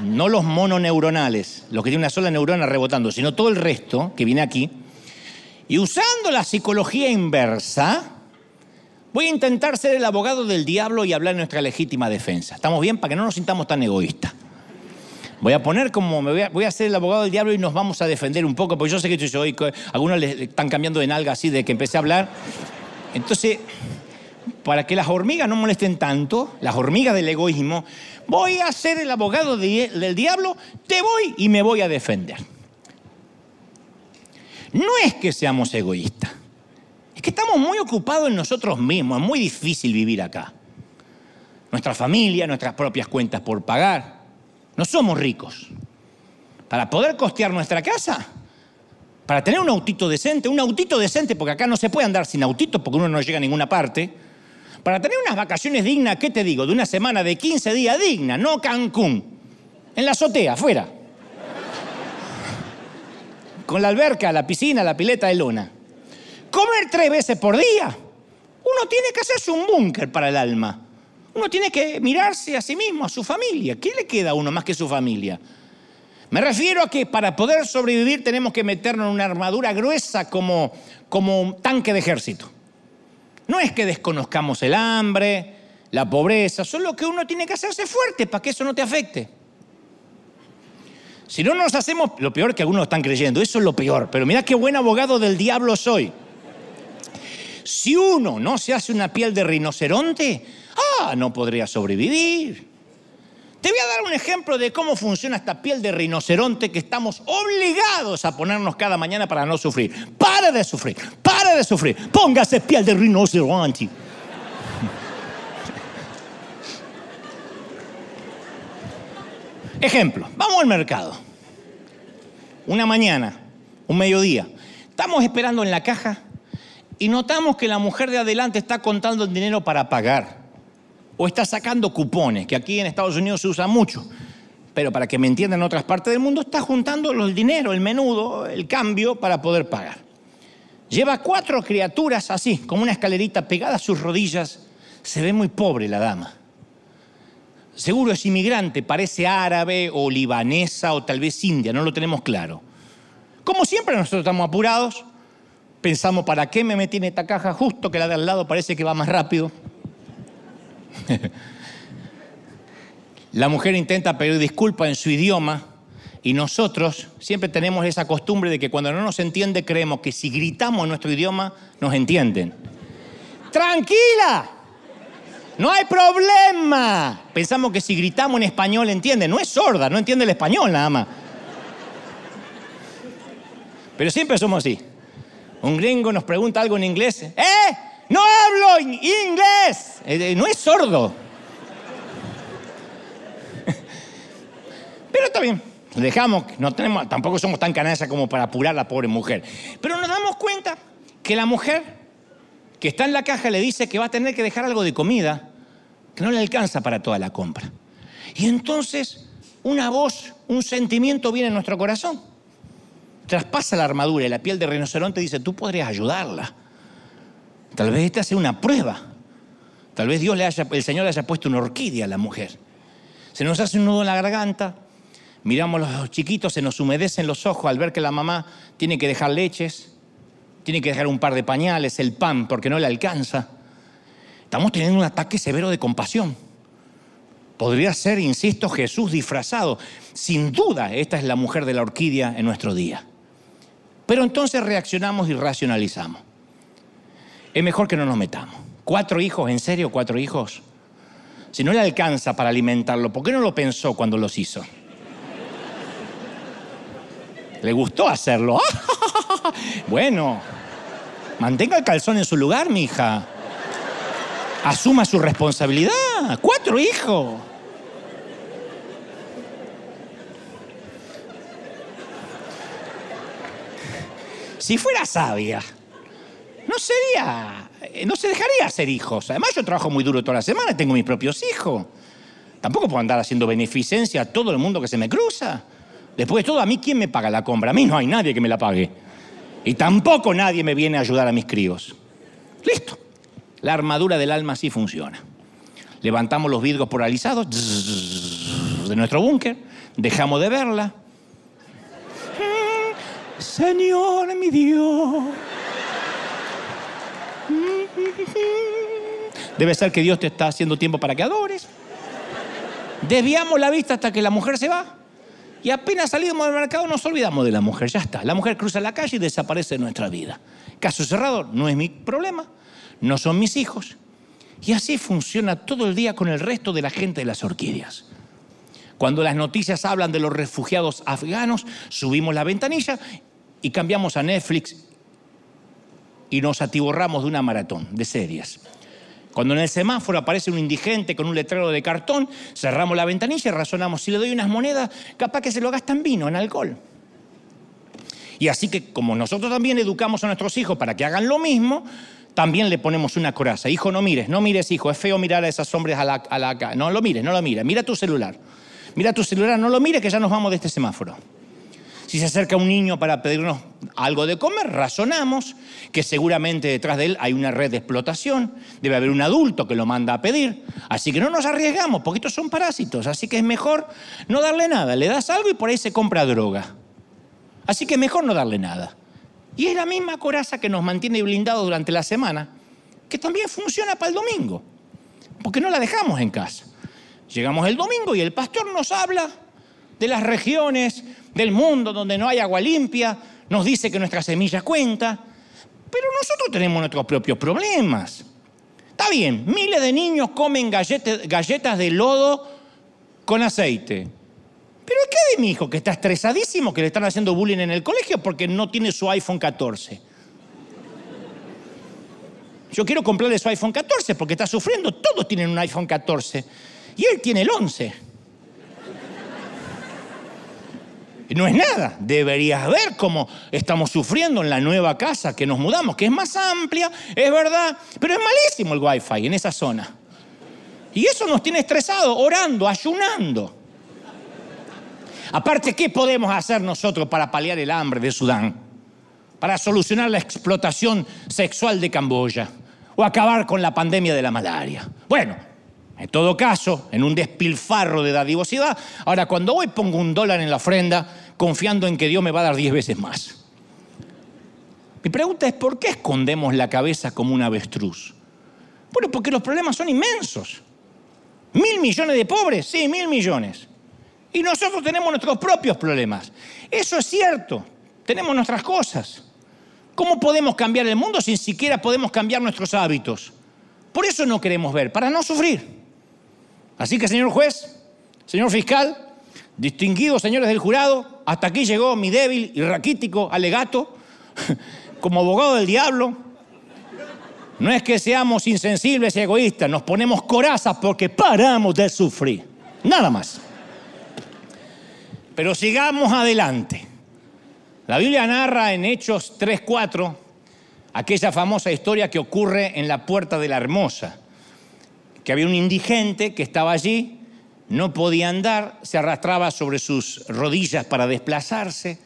A: no los mononeuronales, los que tienen una sola neurona rebotando, sino todo el resto que viene aquí, y usando la psicología inversa, Voy a intentar ser el abogado del diablo y hablar en nuestra legítima defensa. ¿Estamos bien? Para que no nos sintamos tan egoístas. Voy a poner como, me voy a, ser el abogado del diablo y nos vamos a defender un poco, porque yo sé que yo, hoy, algunos le están cambiando de nalga así de que empecé a hablar. Entonces, para que las hormigas no molesten tanto, las hormigas del egoísmo, voy a ser el abogado del diablo, te voy y me voy a defender. No es que seamos egoístas, es que estamos muy ocupados en nosotros mismos, es muy difícil vivir acá. Nuestra familia, nuestras propias cuentas por pagar. No somos ricos. Para poder costear nuestra casa, para tener un autito decente, un autito decente, porque acá no se puede andar sin autito porque uno no llega a ninguna parte. Para tener unas vacaciones dignas, ¿qué te digo? De una semana de 15 días digna, no Cancún. En la azotea, afuera. Con la alberca, la piscina, la pileta de luna. Comer tres veces por día. Uno tiene que hacerse un búnker para el alma. Uno tiene que mirarse a sí mismo, a su familia. ¿Qué le queda a uno más que su familia? Me refiero a que para poder sobrevivir tenemos que meternos en una armadura gruesa como, como un tanque de ejército. No es que desconozcamos el hambre, la pobreza, solo que uno tiene que hacerse fuerte para que eso no te afecte. Si no nos hacemos, lo peor que algunos están creyendo, eso es lo peor, pero mira qué buen abogado del diablo soy. Si uno no se hace una piel de rinoceronte, ah, no podría sobrevivir. Te voy a dar un ejemplo de cómo funciona esta piel de rinoceronte que estamos obligados a ponernos cada mañana para no sufrir. Para de sufrir, para de sufrir. Póngase piel de rinoceronte. Ejemplo, vamos al mercado. Una mañana, un mediodía. Estamos esperando en la caja y notamos que la mujer de adelante está contando el dinero para pagar o está sacando cupones, que aquí en Estados Unidos se usa mucho. Pero para que me entiendan en otras partes del mundo, está juntando el dinero, el menudo, el cambio para poder pagar. Lleva cuatro criaturas así, como una escalerita pegada a sus rodillas. Se ve muy pobre la dama. Seguro es inmigrante, parece árabe o libanesa o tal vez india, no lo tenemos claro. Como siempre nosotros estamos apurados, pensamos, ¿para qué me metí en esta caja justo que la de al lado parece que va más rápido? La mujer intenta pedir disculpas en su idioma y nosotros siempre tenemos esa costumbre de que cuando no nos entiende creemos que si gritamos en nuestro idioma nos entienden. Tranquila, no hay problema. Pensamos que si gritamos en español entiende. No es sorda, no entiende el español nada más. Pero siempre somos así. Un gringo nos pregunta algo en inglés. ¡Eh! No hablo inglés. Eh, no es sordo. Pero está bien. Dejamos, no tenemos, tampoco somos tan canallas como para apurar a la pobre mujer. Pero nos damos cuenta que la mujer que está en la caja le dice que va a tener que dejar algo de comida, que no le alcanza para toda la compra. Y entonces una voz, un sentimiento viene en nuestro corazón. Traspasa la armadura y la piel de rinoceronte dice, tú podrías ayudarla. Tal vez esta sea una prueba. Tal vez Dios le haya, el Señor le haya puesto una orquídea a la mujer. Se nos hace un nudo en la garganta, miramos a los chiquitos, se nos humedecen los ojos al ver que la mamá tiene que dejar leches, tiene que dejar un par de pañales, el pan, porque no le alcanza. Estamos teniendo un ataque severo de compasión. Podría ser, insisto, Jesús disfrazado. Sin duda, esta es la mujer de la orquídea en nuestro día. Pero entonces reaccionamos y racionalizamos es mejor que no nos metamos. ¿Cuatro hijos? ¿En serio cuatro hijos? Si no le alcanza para alimentarlo, ¿por qué no lo pensó cuando los hizo? ¿Le gustó hacerlo? bueno, mantenga el calzón en su lugar, mi hija. Asuma su responsabilidad. Cuatro hijos. Si fuera sabia, no sería, eh, no se dejaría hacer hijos. Además yo trabajo muy duro toda la semana, tengo mis propios hijos. Tampoco puedo andar haciendo beneficencia a todo el mundo que se me cruza. Después de todo, ¿a mí quién me paga la compra? A mí no hay nadie que me la pague. Y tampoco nadie me viene a ayudar a mis críos. Listo. La armadura del alma sí funciona. Levantamos los vidrios polarizados de nuestro búnker, dejamos de verla. Señor, mi Dios. Debe ser que Dios te está haciendo tiempo para que adores. Desviamos la vista hasta que la mujer se va. Y apenas salimos del mercado nos olvidamos de la mujer. Ya está. La mujer cruza la calle y desaparece de nuestra vida. Caso cerrado, no es mi problema. No son mis hijos. Y así funciona todo el día con el resto de la gente de las orquídeas. Cuando las noticias hablan de los refugiados afganos, subimos la ventanilla y cambiamos a Netflix y nos atiborramos de una maratón de series. Cuando en el semáforo aparece un indigente con un letrero de cartón, cerramos la ventanilla y razonamos, si le doy unas monedas, capaz que se lo gasta en vino, en alcohol. Y así que como nosotros también educamos a nuestros hijos para que hagan lo mismo, también le ponemos una coraza. Hijo, no mires, no mires, hijo, es feo mirar a esas hombres a la, a la... No lo mires, no lo mires, mira tu celular. Mira tu celular, no lo mires que ya nos vamos de este semáforo. Si se acerca un niño para pedirnos algo de comer, razonamos que seguramente detrás de él hay una red de explotación, debe haber un adulto que lo manda a pedir, así que no nos arriesgamos, porque estos son parásitos, así que es mejor no darle nada, le das algo y por ahí se compra droga. Así que mejor no darle nada. Y es la misma coraza que nos mantiene blindados durante la semana, que también funciona para el domingo, porque no la dejamos en casa. Llegamos el domingo y el pastor nos habla de las regiones del mundo donde no hay agua limpia, nos dice que nuestra semilla cuenta, pero nosotros tenemos nuestros propios problemas. Está bien, miles de niños comen galletas, de lodo con aceite. Pero ¿qué de mi hijo que está estresadísimo, que le están haciendo bullying en el colegio porque no tiene su iPhone 14? Yo quiero comprarle su iPhone 14 porque está sufriendo. Todos tienen un iPhone 14. Y él tiene el 11. No es nada. Deberías ver cómo estamos sufriendo en la nueva casa que nos mudamos, que es más amplia, es verdad, pero es malísimo el wifi en esa zona. Y eso nos tiene estresados, orando, ayunando. Aparte, ¿qué podemos hacer nosotros para paliar el hambre de Sudán? Para solucionar la explotación sexual de Camboya o acabar con la pandemia de la malaria. Bueno, en todo caso, en un despilfarro de dadivosidad, ahora cuando hoy pongo un dólar en la ofrenda, confiando en que Dios me va a dar diez veces más. Mi pregunta es, ¿por qué escondemos la cabeza como un avestruz? Bueno, porque los problemas son inmensos. Mil millones de pobres, sí, mil millones. Y nosotros tenemos nuestros propios problemas. Eso es cierto, tenemos nuestras cosas. ¿Cómo podemos cambiar el mundo si siquiera podemos cambiar nuestros hábitos? Por eso no queremos ver, para no sufrir. Así que, señor juez, señor fiscal, distinguidos señores del jurado, hasta aquí llegó mi débil y raquítico alegato como abogado del diablo. No es que seamos insensibles y egoístas, nos ponemos corazas porque paramos de sufrir. Nada más. Pero sigamos adelante. La Biblia narra en Hechos 3.4 aquella famosa historia que ocurre en la puerta de la hermosa, que había un indigente que estaba allí no podía andar, se arrastraba sobre sus rodillas para desplazarse,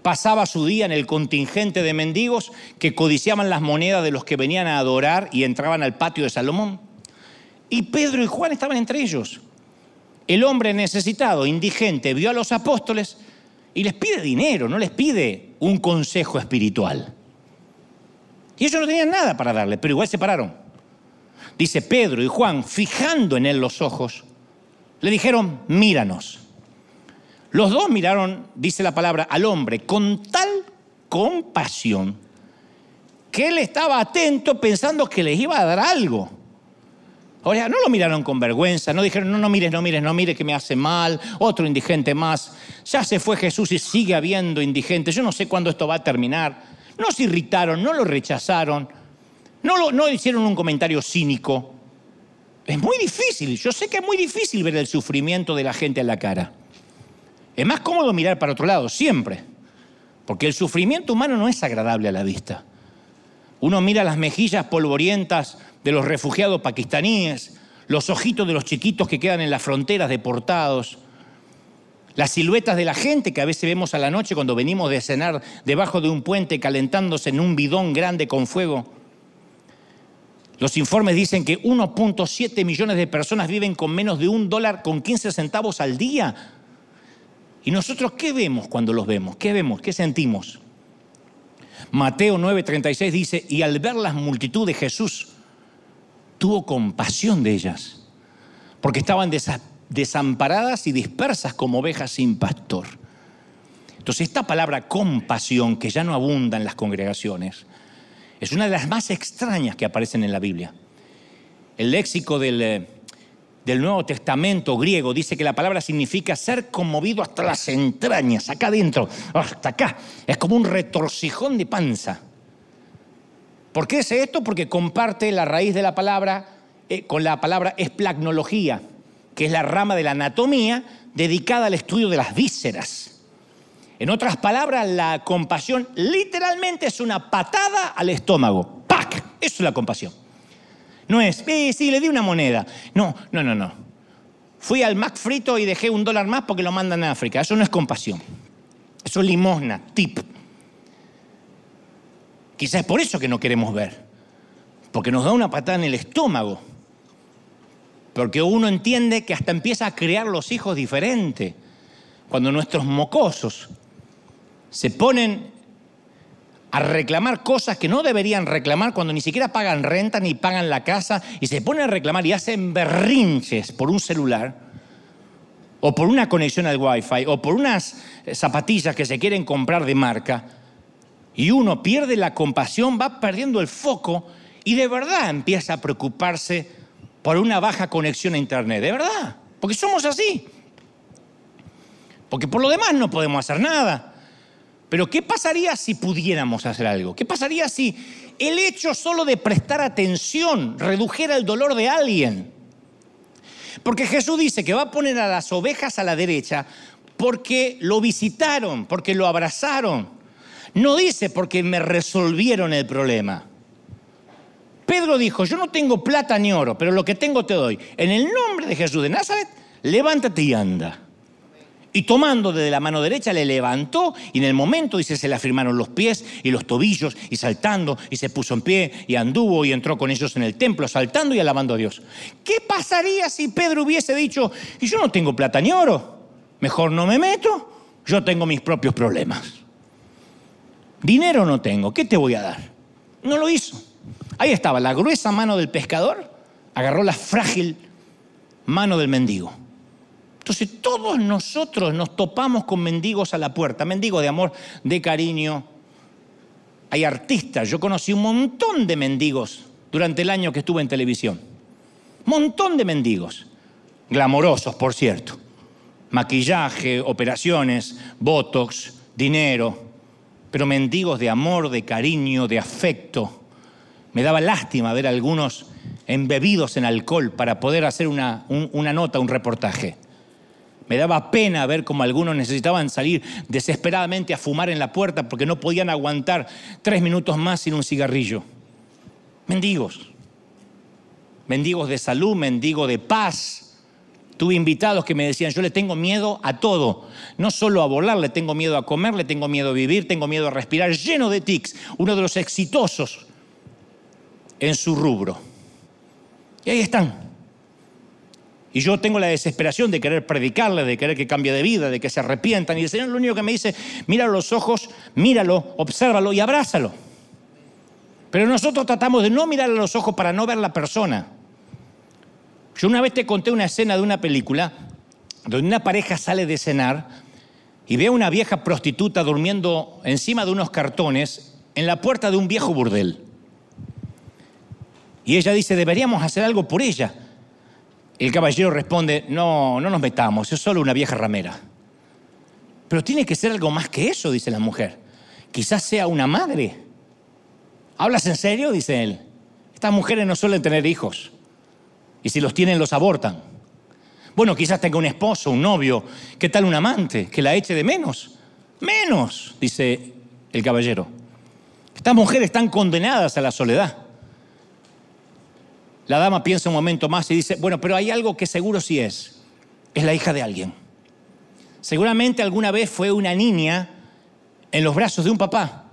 A: pasaba su día en el contingente de mendigos que codiciaban las monedas de los que venían a adorar y entraban al patio de Salomón. Y Pedro y Juan estaban entre ellos. El hombre necesitado, indigente, vio a los apóstoles y les pide dinero, no les pide un consejo espiritual. Y ellos no tenían nada para darle, pero igual se pararon. Dice Pedro y Juan, fijando en él los ojos, le dijeron, míranos. Los dos miraron, dice la palabra, al hombre con tal compasión que él estaba atento pensando que les iba a dar algo. O sea, no lo miraron con vergüenza, no dijeron, no, no mires, no mires, no mires que me hace mal, otro indigente más. Ya se fue Jesús y sigue habiendo indigentes. Yo no sé cuándo esto va a terminar. No se irritaron, no lo rechazaron, no, no hicieron un comentario cínico. Es muy difícil, yo sé que es muy difícil ver el sufrimiento de la gente en la cara. Es más cómodo mirar para otro lado, siempre. Porque el sufrimiento humano no es agradable a la vista. Uno mira las mejillas polvorientas de los refugiados pakistaníes, los ojitos de los chiquitos que quedan en las fronteras deportados, las siluetas de la gente que a veces vemos a la noche cuando venimos de cenar debajo de un puente calentándose en un bidón grande con fuego. Los informes dicen que 1.7 millones de personas viven con menos de un dólar con 15 centavos al día. ¿Y nosotros qué vemos cuando los vemos? ¿Qué vemos? ¿Qué sentimos? Mateo 9:36 dice, y al ver las multitudes Jesús tuvo compasión de ellas, porque estaban desamparadas y dispersas como ovejas sin pastor. Entonces esta palabra compasión, que ya no abunda en las congregaciones, es una de las más extrañas que aparecen en la Biblia. El léxico del, eh, del Nuevo Testamento griego dice que la palabra significa ser conmovido hasta las entrañas, acá adentro, hasta acá. Es como un retorcijón de panza. ¿Por qué es esto? Porque comparte la raíz de la palabra eh, con la palabra esplagnología, que es la rama de la anatomía dedicada al estudio de las vísceras. En otras palabras, la compasión literalmente es una patada al estómago. ¡Pac! Eso es la compasión. No es, sí, sí, le di una moneda. No, no, no, no. Fui al Mac frito y dejé un dólar más porque lo mandan a África. Eso no es compasión. Eso es limosna, tip. Quizás es por eso que no queremos ver. Porque nos da una patada en el estómago. Porque uno entiende que hasta empieza a crear los hijos diferentes. Cuando nuestros mocosos se ponen a reclamar cosas que no deberían reclamar cuando ni siquiera pagan renta ni pagan la casa y se ponen a reclamar y hacen berrinches por un celular o por una conexión al wifi o por unas zapatillas que se quieren comprar de marca y uno pierde la compasión, va perdiendo el foco y de verdad empieza a preocuparse por una baja conexión a Internet. De verdad, porque somos así. Porque por lo demás no podemos hacer nada. Pero ¿qué pasaría si pudiéramos hacer algo? ¿Qué pasaría si el hecho solo de prestar atención redujera el dolor de alguien? Porque Jesús dice que va a poner a las ovejas a la derecha porque lo visitaron, porque lo abrazaron, no dice porque me resolvieron el problema. Pedro dijo, yo no tengo plata ni oro, pero lo que tengo te doy. En el nombre de Jesús de Nazaret, levántate y anda. Y tomando de la mano derecha le levantó y en el momento, dice, se le afirmaron los pies y los tobillos y saltando y se puso en pie y anduvo y entró con ellos en el templo saltando y alabando a Dios. ¿Qué pasaría si Pedro hubiese dicho, y yo no tengo plata ni oro, mejor no me meto, yo tengo mis propios problemas? Dinero no tengo, ¿qué te voy a dar? No lo hizo. Ahí estaba la gruesa mano del pescador, agarró la frágil mano del mendigo. Entonces todos nosotros nos topamos con mendigos a la puerta, mendigos de amor, de cariño. Hay artistas, yo conocí un montón de mendigos durante el año que estuve en televisión. Montón de mendigos, glamorosos por cierto. Maquillaje, operaciones, botox, dinero pero mendigos de amor, de cariño, de afecto. Me daba lástima ver a algunos embebidos en alcohol para poder hacer una, una nota, un reportaje. Me daba pena ver cómo algunos necesitaban salir desesperadamente a fumar en la puerta porque no podían aguantar tres minutos más sin un cigarrillo. Mendigos. Mendigos de salud, mendigos de paz, Tuve invitados que me decían, yo le tengo miedo a todo. No solo a volar, le tengo miedo a comer, le tengo miedo a vivir, tengo miedo a respirar, lleno de tics. Uno de los exitosos en su rubro. Y ahí están. Y yo tengo la desesperación de querer predicarle, de querer que cambie de vida, de que se arrepientan. Y el Señor lo único que me dice, mira los ojos, míralo, obsérvalo y abrázalo. Pero nosotros tratamos de no mirar a los ojos para no ver la persona. Yo una vez te conté una escena de una película donde una pareja sale de cenar y ve a una vieja prostituta durmiendo encima de unos cartones en la puerta de un viejo burdel. Y ella dice, deberíamos hacer algo por ella. El caballero responde, no, no nos metamos, es solo una vieja ramera. Pero tiene que ser algo más que eso, dice la mujer. Quizás sea una madre. ¿Hablas en serio? dice él. Estas mujeres no suelen tener hijos. Y si los tienen, los abortan. Bueno, quizás tenga un esposo, un novio. ¿Qué tal un amante? Que la eche de menos. Menos, dice el caballero. Estas mujeres están condenadas a la soledad. La dama piensa un momento más y dice, bueno, pero hay algo que seguro sí es. Es la hija de alguien. Seguramente alguna vez fue una niña en los brazos de un papá.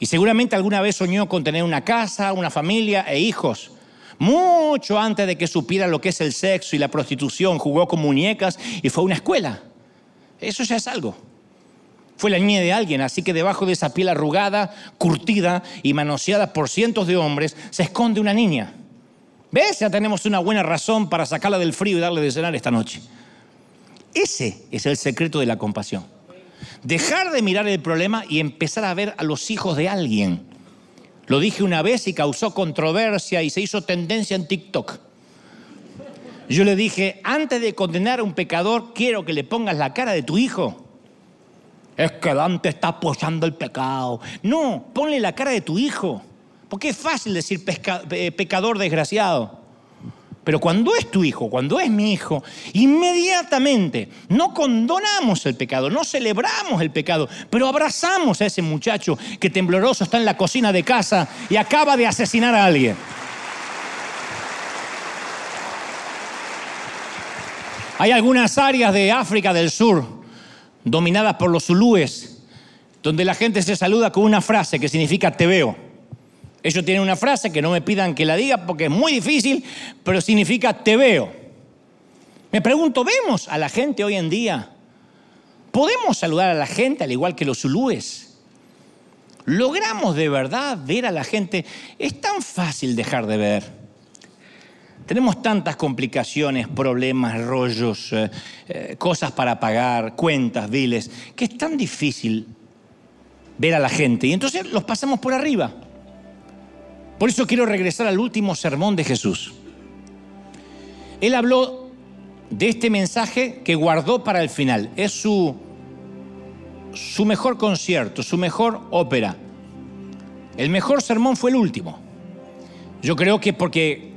A: Y seguramente alguna vez soñó con tener una casa, una familia e hijos. Mucho antes de que supiera lo que es el sexo y la prostitución, jugó con muñecas y fue a una escuela. Eso ya es algo. Fue la niña de alguien, así que debajo de esa piel arrugada, curtida y manoseada por cientos de hombres, se esconde una niña. ¿Ves? Ya tenemos una buena razón para sacarla del frío y darle de cenar esta noche. Ese es el secreto de la compasión. Dejar de mirar el problema y empezar a ver a los hijos de alguien. Lo dije una vez y causó controversia y se hizo tendencia en TikTok. Yo le dije, antes de condenar a un pecador, quiero que le pongas la cara de tu hijo. Es que Dante está apoyando el pecado. No, ponle la cara de tu hijo. Porque es fácil decir pecador desgraciado. Pero cuando es tu hijo, cuando es mi hijo, inmediatamente no condonamos el pecado, no celebramos el pecado, pero abrazamos a ese muchacho que tembloroso está en la cocina de casa y acaba de asesinar a alguien. Hay algunas áreas de África del Sur dominadas por los zulúes, donde la gente se saluda con una frase que significa te veo. Ellos tienen una frase que no me pidan que la diga porque es muy difícil, pero significa te veo. Me pregunto, ¿vemos a la gente hoy en día? ¿Podemos saludar a la gente al igual que los zulúes? ¿Logramos de verdad ver a la gente? Es tan fácil dejar de ver. Tenemos tantas complicaciones, problemas, rollos, eh, eh, cosas para pagar, cuentas, biles, que es tan difícil ver a la gente. Y entonces los pasamos por arriba. Por eso quiero regresar al último sermón de Jesús. Él habló de este mensaje que guardó para el final. Es su, su mejor concierto, su mejor ópera. El mejor sermón fue el último. Yo creo que porque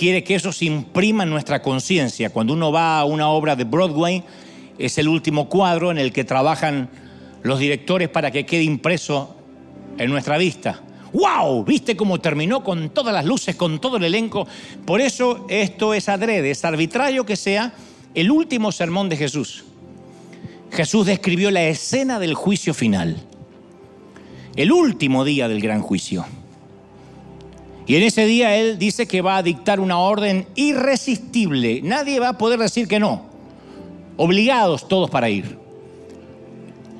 A: quiere que eso se imprima en nuestra conciencia. Cuando uno va a una obra de Broadway, es el último cuadro en el que trabajan los directores para que quede impreso en nuestra vista. ¡Wow! ¿Viste cómo terminó con todas las luces, con todo el elenco? Por eso esto es adrede, es arbitrario que sea el último sermón de Jesús. Jesús describió la escena del juicio final, el último día del gran juicio. Y en ese día Él dice que va a dictar una orden irresistible. Nadie va a poder decir que no. Obligados todos para ir.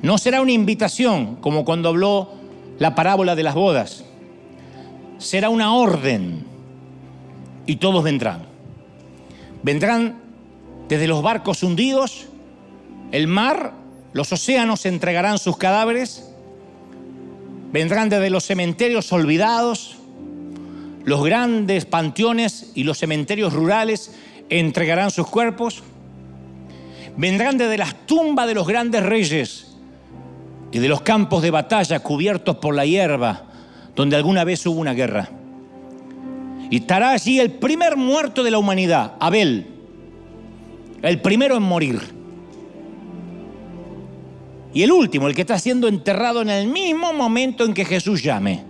A: No será una invitación como cuando habló la parábola de las bodas. Será una orden y todos vendrán. Vendrán desde los barcos hundidos, el mar, los océanos entregarán sus cadáveres, vendrán desde los cementerios olvidados, los grandes panteones y los cementerios rurales entregarán sus cuerpos. Vendrán desde las tumbas de los grandes reyes y de los campos de batalla cubiertos por la hierba, donde alguna vez hubo una guerra. Y estará allí el primer muerto de la humanidad, Abel, el primero en morir. Y el último, el que está siendo enterrado en el mismo momento en que Jesús llame.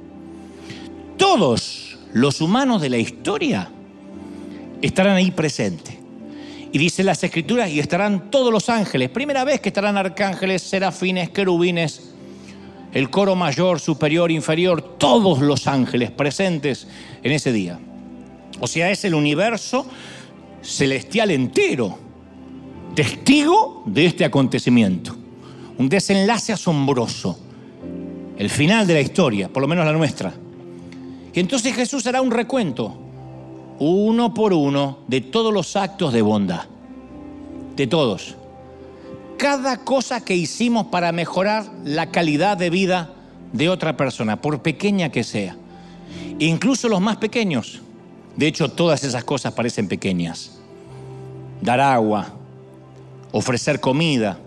A: Todos los humanos de la historia estarán ahí presentes. Y dice las escrituras, y estarán todos los ángeles. Primera vez que estarán arcángeles, serafines, querubines, el coro mayor, superior, inferior, todos los ángeles presentes en ese día. O sea, es el universo celestial entero, testigo de este acontecimiento. Un desenlace asombroso. El final de la historia, por lo menos la nuestra. Y entonces Jesús hará un recuento, uno por uno, de todos los actos de bondad. De todos. Cada cosa que hicimos para mejorar la calidad de vida de otra persona, por pequeña que sea. Incluso los más pequeños. De hecho, todas esas cosas parecen pequeñas. Dar agua, ofrecer comida,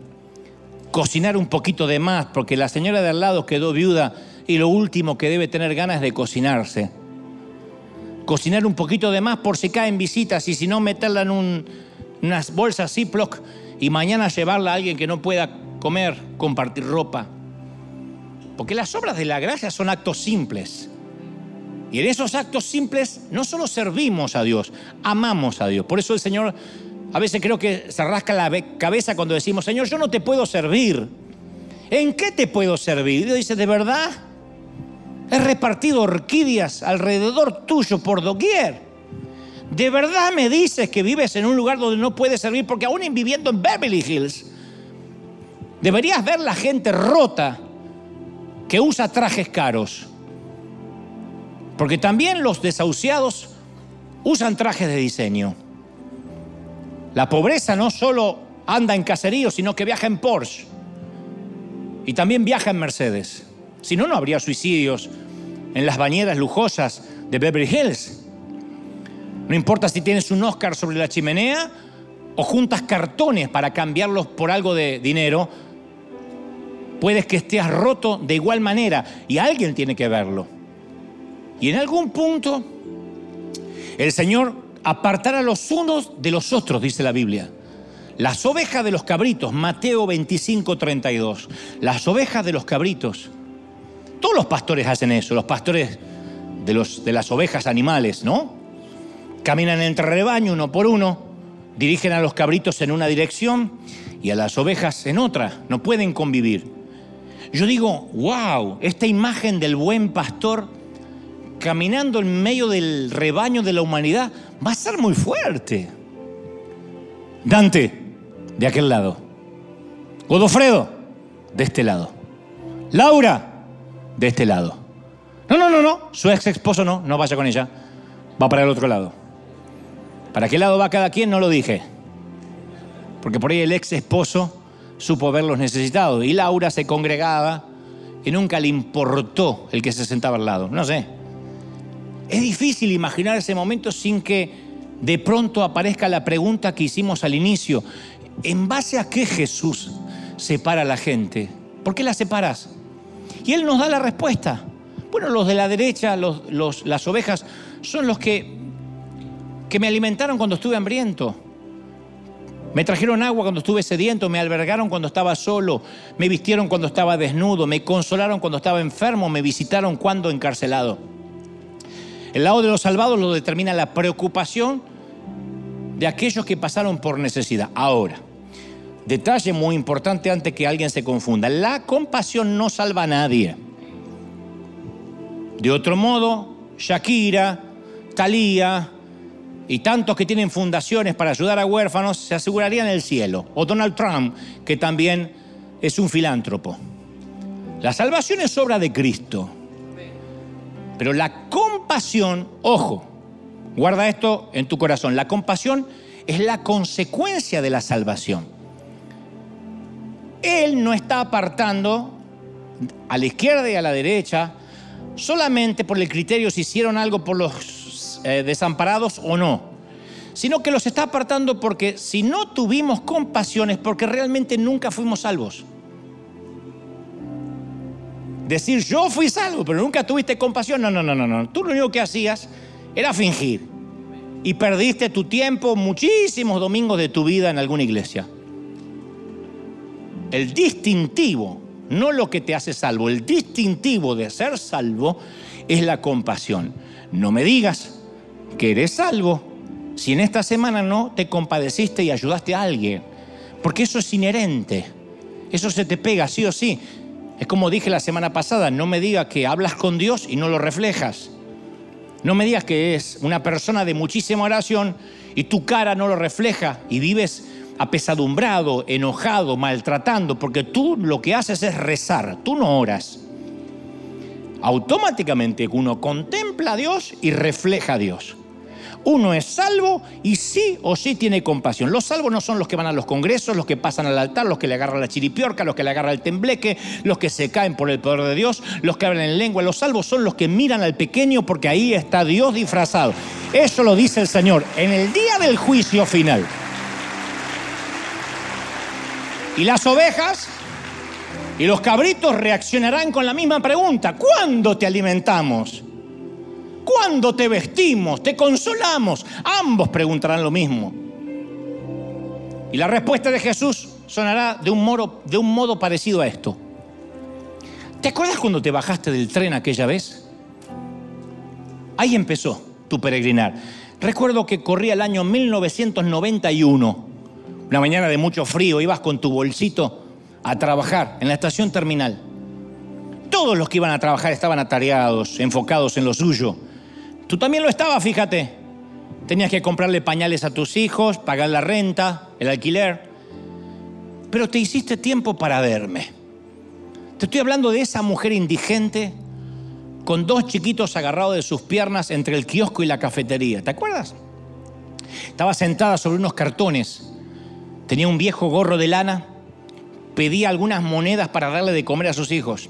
A: cocinar un poquito de más, porque la señora de al lado quedó viuda y lo último que debe tener ganas de cocinarse. Cocinar un poquito de más por si caen visitas y si no meterla en unas bolsas Ziploc y mañana llevarla a alguien que no pueda comer, compartir ropa. Porque las obras de la gracia son actos simples. Y en esos actos simples no solo servimos a Dios, amamos a Dios. Por eso el Señor a veces creo que se rasca la cabeza cuando decimos, Señor, yo no te puedo servir. ¿En qué te puedo servir? Y Dios dice, ¿de verdad? He repartido orquídeas alrededor tuyo por doquier. ¿De verdad me dices que vives en un lugar donde no puedes servir? Porque aún viviendo en Beverly Hills, deberías ver la gente rota que usa trajes caros. Porque también los desahuciados usan trajes de diseño. La pobreza no solo anda en caseríos, sino que viaja en Porsche. Y también viaja en Mercedes. Si no, no habría suicidios en las bañeras lujosas de Beverly Hills. No importa si tienes un Oscar sobre la chimenea o juntas cartones para cambiarlos por algo de dinero, puedes que estés roto de igual manera y alguien tiene que verlo. Y en algún punto el Señor apartará los unos de los otros, dice la Biblia. Las ovejas de los cabritos, Mateo 25, 32. Las ovejas de los cabritos. Todos los pastores hacen eso, los pastores de, los, de las ovejas animales, ¿no? Caminan entre rebaño uno por uno, dirigen a los cabritos en una dirección y a las ovejas en otra, no pueden convivir. Yo digo, wow, esta imagen del buen pastor caminando en medio del rebaño de la humanidad va a ser muy fuerte. Dante, de aquel lado. Godofredo, de este lado. Laura, de este lado. No, no, no, no, su ex esposo no, no vaya con ella, va para el otro lado. ¿Para qué lado va cada quien? No lo dije. Porque por ahí el ex esposo supo verlos necesitados y Laura se congregaba y nunca le importó el que se sentaba al lado. No sé. Es difícil imaginar ese momento sin que de pronto aparezca la pregunta que hicimos al inicio. ¿En base a qué Jesús separa a la gente? ¿Por qué la separas? Y Él nos da la respuesta. Bueno, los de la derecha, las ovejas, son los que, que me alimentaron cuando estuve hambriento. Me trajeron agua cuando estuve sediento, me albergaron cuando estaba solo, me vistieron cuando estaba desnudo, me consolaron cuando estaba enfermo, me visitaron cuando encarcelado. El lado de los salvados lo determina la preocupación de aquellos que pasaron por necesidad. Ahora, detalle muy importante antes que alguien se confunda, la compasión no salva a nadie. De otro modo, Shakira, Thalía y tantos que tienen fundaciones para ayudar a huérfanos se asegurarían el cielo. O Donald Trump, que también es un filántropo. La salvación es obra de Cristo. Pero la compasión, ojo, guarda esto en tu corazón, la compasión es la consecuencia de la salvación. Él no está apartando a la izquierda y a la derecha solamente por el criterio si hicieron algo por los eh, desamparados o no, sino que los está apartando porque si no tuvimos compasión es porque realmente nunca fuimos salvos. Decir yo fui salvo, pero nunca tuviste compasión, no, no, no, no, no. Tú lo único que hacías era fingir. Y perdiste tu tiempo, muchísimos domingos de tu vida en alguna iglesia. El distintivo no lo que te hace salvo. El distintivo de ser salvo es la compasión. No me digas que eres salvo si en esta semana no te compadeciste y ayudaste a alguien. Porque eso es inherente. Eso se te pega sí o sí. Es como dije la semana pasada, no me digas que hablas con Dios y no lo reflejas. No me digas que es una persona de muchísima oración y tu cara no lo refleja y vives apesadumbrado, enojado, maltratando, porque tú lo que haces es rezar, tú no oras. Automáticamente uno contempla a Dios y refleja a Dios. Uno es salvo y sí o sí tiene compasión. Los salvos no son los que van a los congresos, los que pasan al altar, los que le agarran la chiripiorca, los que le agarran el tembleque, los que se caen por el poder de Dios, los que hablan en lengua. Los salvos son los que miran al pequeño porque ahí está Dios disfrazado. Eso lo dice el Señor en el día del juicio final. Y las ovejas y los cabritos reaccionarán con la misma pregunta. ¿Cuándo te alimentamos? ¿Cuándo te vestimos? ¿Te consolamos? Ambos preguntarán lo mismo. Y la respuesta de Jesús sonará de un modo, parecido a esto. ¿Te acuerdas cuando te bajaste del tren aquella vez? Ahí empezó tu peregrinar. Recuerdo que corría el año 1991 una mañana de mucho frío, ibas con tu bolsito a trabajar en la estación terminal. Todos los que iban a trabajar estaban atareados, enfocados en lo suyo. Tú también lo estabas, fíjate. Tenías que comprarle pañales a tus hijos, pagar la renta, el alquiler. Pero te hiciste tiempo para verme. Te estoy hablando de esa mujer indigente con dos chiquitos agarrados de sus piernas entre el kiosco y la cafetería. ¿Te acuerdas? Estaba sentada sobre unos cartones Tenía un viejo gorro de lana, pedía algunas monedas para darle de comer a sus hijos.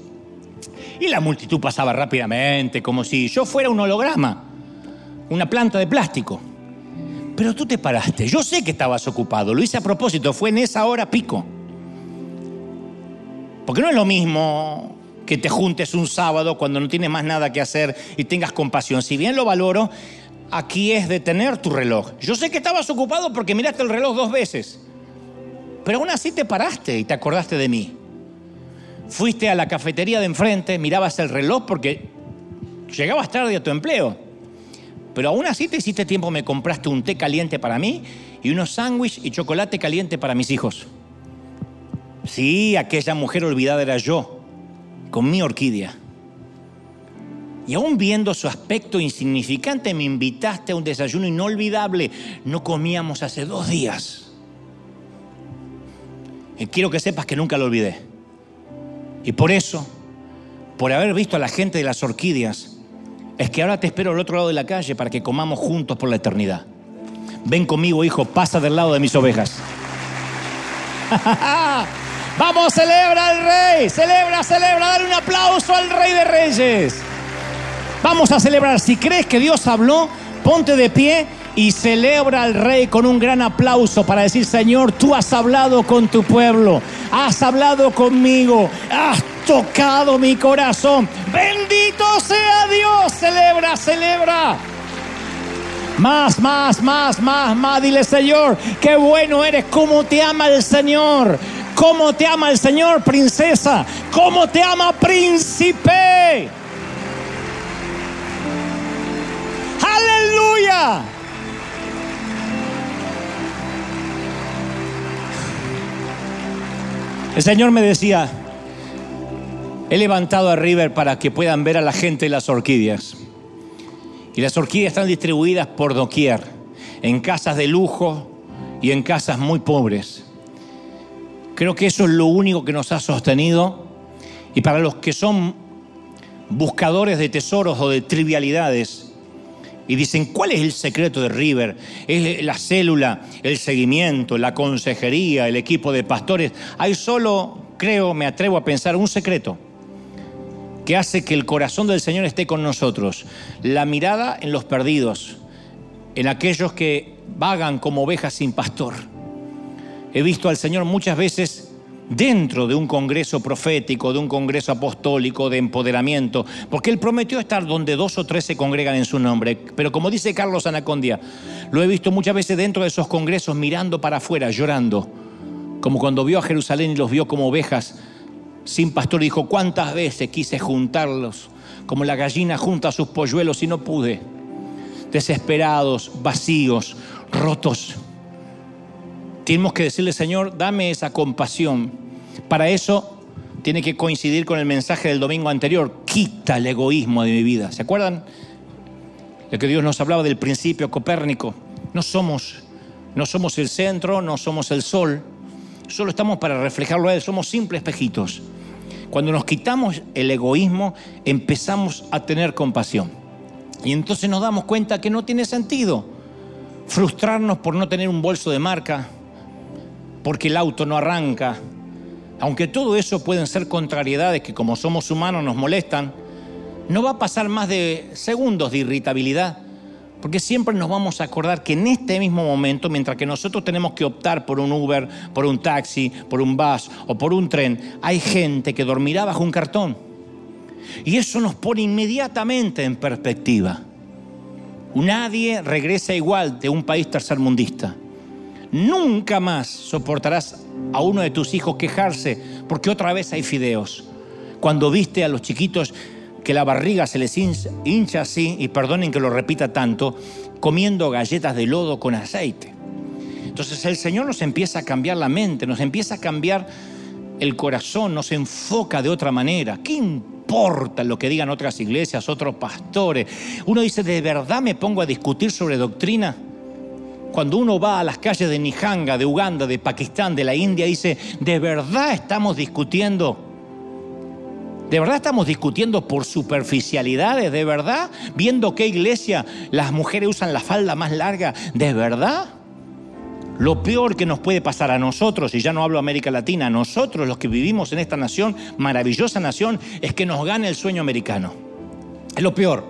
A: Y la multitud pasaba rápidamente, como si yo fuera un holograma, una planta de plástico. Pero tú te paraste. Yo sé que estabas ocupado. Lo hice a propósito. Fue en esa hora pico. Porque no es lo mismo que te juntes un sábado cuando no tienes más nada que hacer y tengas compasión. Si bien lo valoro, aquí es detener tu reloj. Yo sé que estabas ocupado porque miraste el reloj dos veces. Pero aún así te paraste y te acordaste de mí. Fuiste a la cafetería de enfrente, mirabas el reloj porque llegabas tarde a tu empleo. Pero aún así te hiciste tiempo, me compraste un té caliente para mí y unos sándwiches y chocolate caliente para mis hijos. Sí, aquella mujer olvidada era yo, con mi orquídea. Y aún viendo su aspecto insignificante, me invitaste a un desayuno inolvidable. No comíamos hace dos días. Y quiero que sepas que nunca lo olvidé. Y por eso, por haber visto a la gente de las orquídeas, es que ahora te espero al otro lado de la calle para que comamos juntos por la eternidad. Ven conmigo, hijo, pasa del lado de mis ovejas. Vamos, celebra al rey, celebra, celebra, dale un aplauso al rey de reyes. Vamos a celebrar. Si crees que Dios habló, ponte de pie y celebra al rey con un gran aplauso para decir, Señor, tú has hablado con tu pueblo, has hablado conmigo, has tocado mi corazón. Bendito sea Dios, celebra, celebra. Más, más, más, más, más. Dile, Señor, qué bueno eres, cómo te ama el Señor. Cómo te ama el Señor, princesa. Cómo te ama, príncipe. Aleluya. El Señor me decía, he levantado a River para que puedan ver a la gente las orquídeas. Y las orquídeas están distribuidas por doquier, en casas de lujo y en casas muy pobres. Creo que eso es lo único que nos ha sostenido. Y para los que son buscadores de tesoros o de trivialidades, y dicen, ¿cuál es el secreto de River? Es la célula, el seguimiento, la consejería, el equipo de pastores. Hay solo, creo, me atrevo a pensar, un secreto que hace que el corazón del Señor esté con nosotros. La mirada en los perdidos, en aquellos que vagan como ovejas sin pastor. He visto al Señor muchas veces dentro de un congreso profético, de un congreso apostólico, de empoderamiento, porque Él prometió estar donde dos o tres se congregan en su nombre. Pero como dice Carlos Anacondia, lo he visto muchas veces dentro de esos congresos mirando para afuera, llorando, como cuando vio a Jerusalén y los vio como ovejas sin pastor, dijo, ¿cuántas veces quise juntarlos? Como la gallina junta a sus polluelos y no pude. Desesperados, vacíos, rotos. Tenemos que decirle, Señor, dame esa compasión. Para eso tiene que coincidir con el mensaje del domingo anterior. Quita el egoísmo de mi vida. ¿Se acuerdan? De que Dios nos hablaba del principio copérnico. No somos, no somos el centro, no somos el sol. Solo estamos para reflejarlo a Él. Somos simples espejitos. Cuando nos quitamos el egoísmo, empezamos a tener compasión. Y entonces nos damos cuenta que no tiene sentido frustrarnos por no tener un bolso de marca, porque el auto no arranca. Aunque todo eso pueden ser contrariedades que como somos humanos nos molestan, no va a pasar más de segundos de irritabilidad, porque siempre nos vamos a acordar que en este mismo momento, mientras que nosotros tenemos que optar por un Uber, por un taxi, por un bus o por un tren, hay gente que dormirá bajo un cartón. Y eso nos pone inmediatamente en perspectiva. Nadie regresa igual de un país tercermundista. Nunca más soportarás a uno de tus hijos quejarse porque otra vez hay fideos. Cuando viste a los chiquitos que la barriga se les hincha así, y perdonen que lo repita tanto, comiendo galletas de lodo con aceite. Entonces el Señor nos empieza a cambiar la mente, nos empieza a cambiar el corazón, nos enfoca de otra manera. ¿Qué importa lo que digan otras iglesias, otros pastores? Uno dice, ¿de verdad me pongo a discutir sobre doctrina? Cuando uno va a las calles de Nijanga, de Uganda, de Pakistán, de la India, dice, ¿de verdad estamos discutiendo? ¿De verdad estamos discutiendo por superficialidades? ¿De verdad? Viendo qué iglesia las mujeres usan la falda más larga. ¿De verdad? Lo peor que nos puede pasar a nosotros, y ya no hablo América Latina, a nosotros los que vivimos en esta nación, maravillosa nación, es que nos gane el sueño americano. Es lo peor.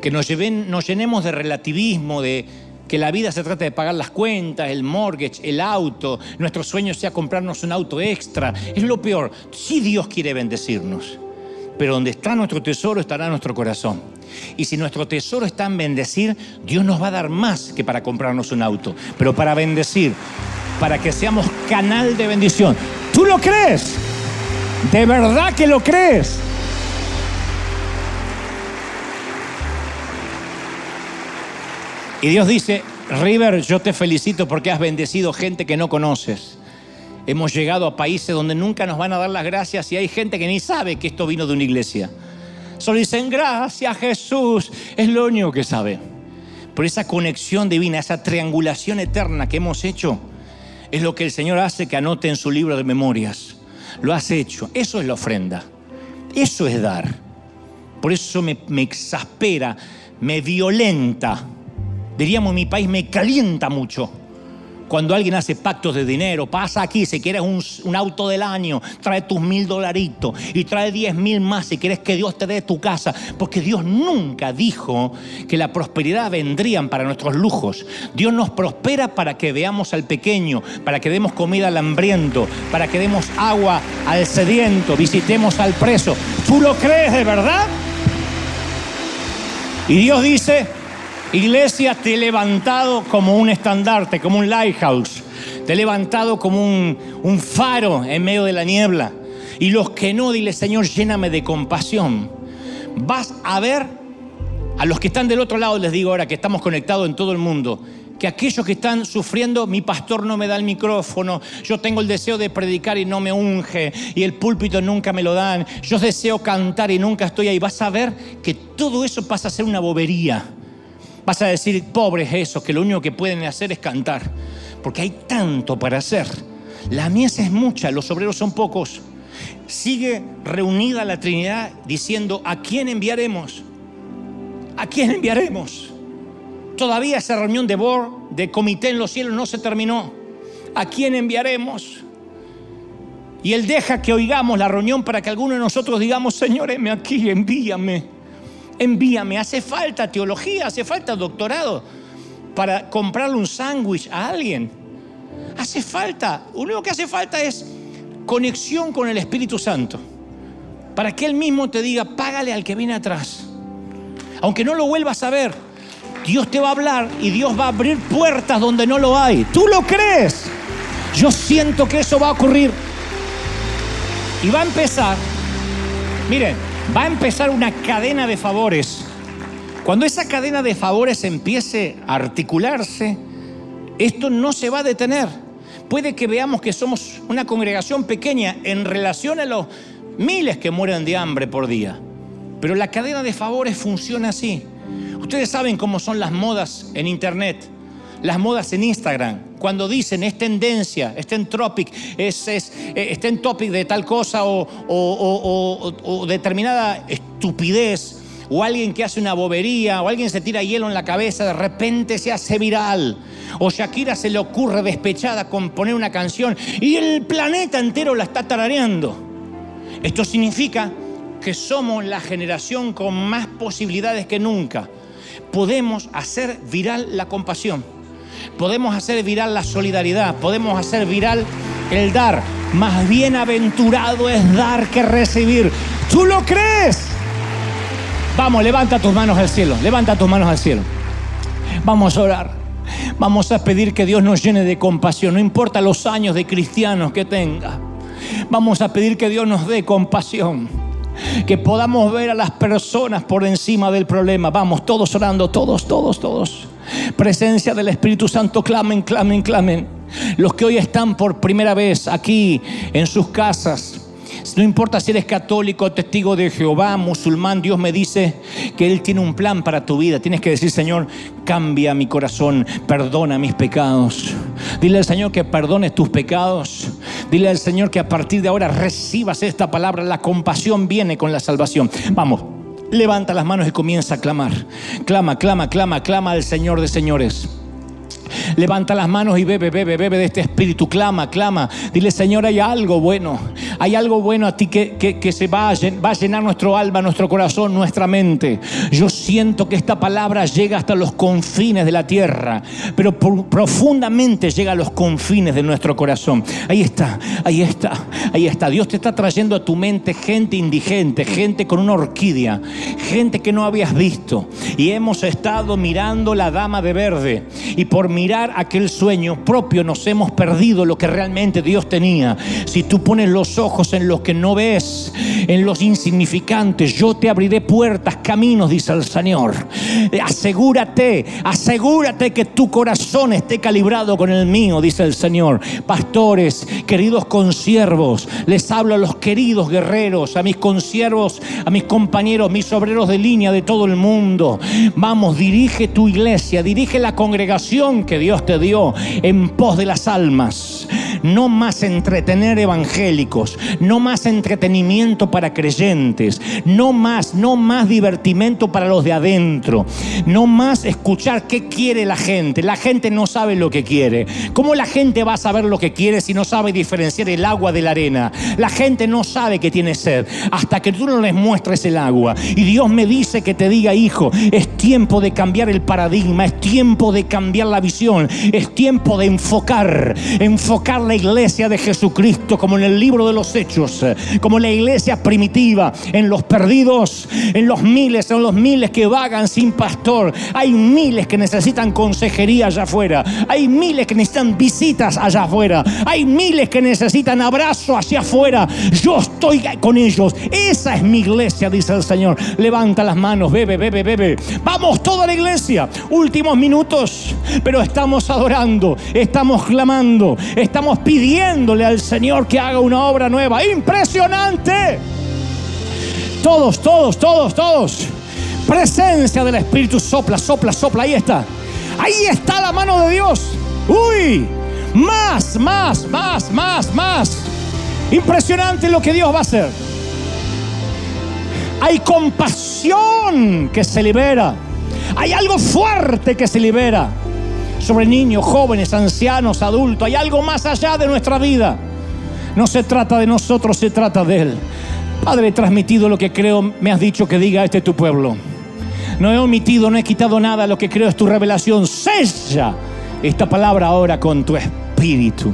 A: Que nos, llenemos de relativismo, de, que la vida se trata de pagar las cuentas, el mortgage, el auto, nuestro sueño sea comprarnos un auto extra. Es lo peor. Sí Dios quiere bendecirnos, pero donde está nuestro tesoro estará nuestro corazón. Y si nuestro tesoro está en bendecir, Dios nos va a dar más que para comprarnos un auto, pero para bendecir, para que seamos canal de bendición. ¿Tú lo crees? ¿De verdad que lo crees? Y Dios dice, River, yo te felicito porque has bendecido gente que no conoces. Hemos llegado a países donde nunca nos van a dar las gracias y hay gente que ni sabe que esto vino de una iglesia. Solo dicen, gracias Jesús, es lo único que sabe. Por esa conexión divina, esa triangulación eterna que hemos hecho, es lo que el Señor hace que anote en su libro de memorias. Lo has hecho. Eso es la ofrenda. Eso es dar. Por eso me, me exaspera, me violenta diríamos mi país, me calienta mucho. Cuando alguien hace pactos de dinero, pasa aquí, si quieres un, auto del año, trae tus mil dolaritos y trae diez mil más si quieres que Dios te dé tu casa. Porque Dios nunca dijo que la prosperidad vendrían para nuestros lujos. Dios nos prospera para que veamos al pequeño, para que demos comida al hambriento, para que demos agua al sediento, visitemos al preso. ¿Tú lo crees de verdad? Y Dios dice, Iglesia, te he levantado como un estandarte, como un lighthouse. Te he levantado como un, faro en medio de la niebla. Y los que no, dile Señor, lléname de compasión. Vas a ver a los que están del otro lado, les digo ahora que estamos conectados en todo el mundo, que aquellos que están sufriendo, mi pastor no me da el micrófono, yo tengo el deseo de predicar y no me unge, y el púlpito nunca me lo dan, yo deseo cantar y nunca estoy ahí. Vas a ver que todo eso pasa a ser una bobería Vas a decir, pobres esos, que lo único que pueden hacer es cantar, porque hay tanto para hacer. La mies es mucha, los obreros son pocos. Sigue reunida la Trinidad diciendo, ¿a quién enviaremos? ¿A quién enviaremos? Todavía esa reunión de board, de comité en los cielos, no se terminó. ¿A quién enviaremos? Y Él deja que oigamos la reunión para que alguno de nosotros digamos, Señor, aquí, envíame envíame. Hace falta teología, hace falta doctorado para comprarle un sándwich a alguien. Hace falta, lo único que hace falta es conexión con el Espíritu Santo. Para que Él mismo te diga, págale al que viene atrás. Aunque no lo vuelvas a ver, Dios te va a hablar y Dios va a abrir puertas donde no lo hay. ¿Tú lo crees? Yo siento que eso va a ocurrir. Y va a empezar. Miren, va a empezar una cadena de favores. Cuando esa cadena de favores empiece a articularse, esto no se va a detener. Puede que veamos que somos una congregación pequeña en relación a los miles que mueren de hambre por día. Pero la cadena de favores funciona así. Ustedes saben cómo son las modas en Internet, las modas en Instagram cuando dicen es tendencia, está en topic, es, eh, está en topic de tal cosa o, determinada estupidez, o alguien que hace una bobería, o alguien se tira hielo en la cabeza, de repente se hace viral. O Shakira se le ocurre despechada con poner una canción y el planeta entero la está tarareando. Esto significa que somos la generación con más posibilidades que nunca. Podemos hacer viral la compasión podemos hacer viral la solidaridad, podemos hacer viral el dar. Más bienaventurado es dar que recibir. ¿Tú lo crees? Vamos, levanta tus manos al cielo, levanta tus manos al cielo. Vamos a orar. Vamos a pedir que Dios nos llene de compasión, no importa los años de cristianos que tenga. Vamos a pedir que Dios nos dé compasión, que podamos ver a las personas por encima del problema. Vamos, todos orando, todos, todos, todos. Presencia del Espíritu Santo, clamen, clamen, clamen. Los que hoy están por primera vez aquí en sus casas, no importa si eres católico, testigo de Jehová, musulmán, Dios me dice que Él tiene un plan para tu vida. Tienes que decir, Señor, cambia mi corazón, perdona mis pecados. Dile al Señor que perdones tus pecados. Dile al Señor que a partir de ahora recibas esta palabra. La compasión viene con la salvación. Vamos. Levanta las manos y comienza a clamar. Clama, clama, clama, clama al Señor de señores. Levanta las manos y bebe, bebe, bebe de este espíritu. Clama, clama. Dile, Señor, hay algo bueno. Hay algo bueno a ti que, que, se va a, va a llenar nuestro alma, nuestro corazón, nuestra mente. Yo siento que esta palabra llega hasta los confines de la tierra, pero profundamente llega a los confines de nuestro corazón. Ahí está, ahí está, ahí está. Dios te está trayendo a tu mente gente indigente, gente con una orquídea, gente que no habías visto. Y hemos estado mirando la dama de verde. Y por mirar aquel sueño propio nos hemos perdido lo que realmente Dios tenía. Si tú pones los ojos en los que no ves, en los insignificantes, yo te abriré puertas, caminos, dice el Señor. Asegúrate, asegúrate que tu corazón esté calibrado con el mío, dice el Señor. Pastores, queridos consiervos, les hablo a los queridos guerreros, a mis consiervos, a mis compañeros, mis obreros de línea de todo el mundo. Vamos, dirige tu iglesia, dirige la congregación que Dios te dio en pos de las almas. No más entretener evangélicos, no más entretenimiento para creyentes, no más, no más divertimento para los de adentro, no más escuchar qué quiere la gente. La gente no sabe lo que quiere. ¿Cómo la gente va a saber lo que quiere si no sabe diferenciar el agua de la arena? La gente no sabe que tiene sed hasta que tú no les muestres el agua. Y Dios me dice que te diga, hijo, es tiempo de cambiar el paradigma, es tiempo de cambiar la visión, es tiempo de enfocar, enfocar la iglesia de Jesucristo como en el libro de los hechos, como la iglesia primitiva, en los perdidos, en los miles, en los miles que vagan sin pastor. Hay miles que necesitan consejería allá afuera, hay miles que necesitan visitas allá afuera, hay miles que necesitan abrazo hacia afuera. Yo estoy con ellos. Esa es mi iglesia, dice el Señor. Levanta las manos, bebe, bebe, bebe. Vamos toda la iglesia. Últimos minutos, pero estamos adorando, estamos clamando, estamos pidiéndole al Señor que haga una obra nueva. Impresionante. Todos, todos, todos, todos. Presencia del Espíritu sopla, sopla, sopla. Ahí está. Ahí está la mano de Dios. Uy, más, más, más, más, más. Impresionante lo que Dios va a hacer. Hay compasión que se libera. Hay algo fuerte que se libera sobre niños, jóvenes, ancianos, adultos. Hay algo más allá de nuestra vida. No se trata de nosotros, se trata de Él. Padre, he transmitido lo que creo me has dicho que diga este tu pueblo. No he omitido, no he quitado nada. Lo que creo es tu revelación. Sella esta palabra ahora con tu espíritu.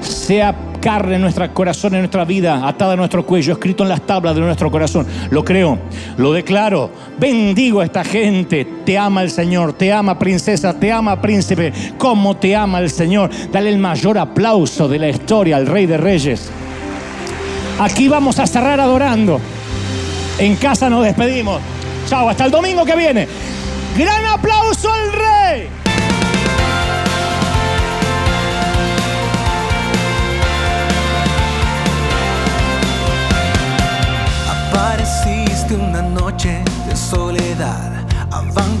A: Sea carne en nuestro corazón, en nuestra vida, atada a nuestro cuello, escrito en las tablas de nuestro corazón. Lo creo, lo declaro. Bendigo a esta gente. Te ama el Señor, te ama princesa, te ama príncipe. Como te ama el Señor. Dale el mayor aplauso de la historia al Rey de Reyes. Aquí vamos a cerrar adorando. En casa nos despedimos. Chao, hasta el domingo que viene. Gran aplauso al Rey.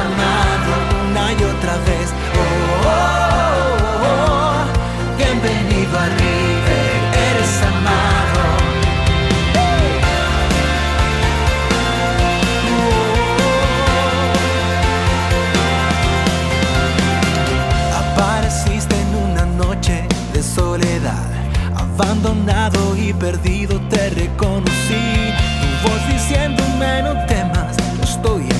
B: amado una y otra vez, oh, oh, oh bienvenido a River, eres amado. Apareciste en una noche de soledad, abandonado y perdido te reconocí. Tu voz diciéndome no temas, estoy aquí.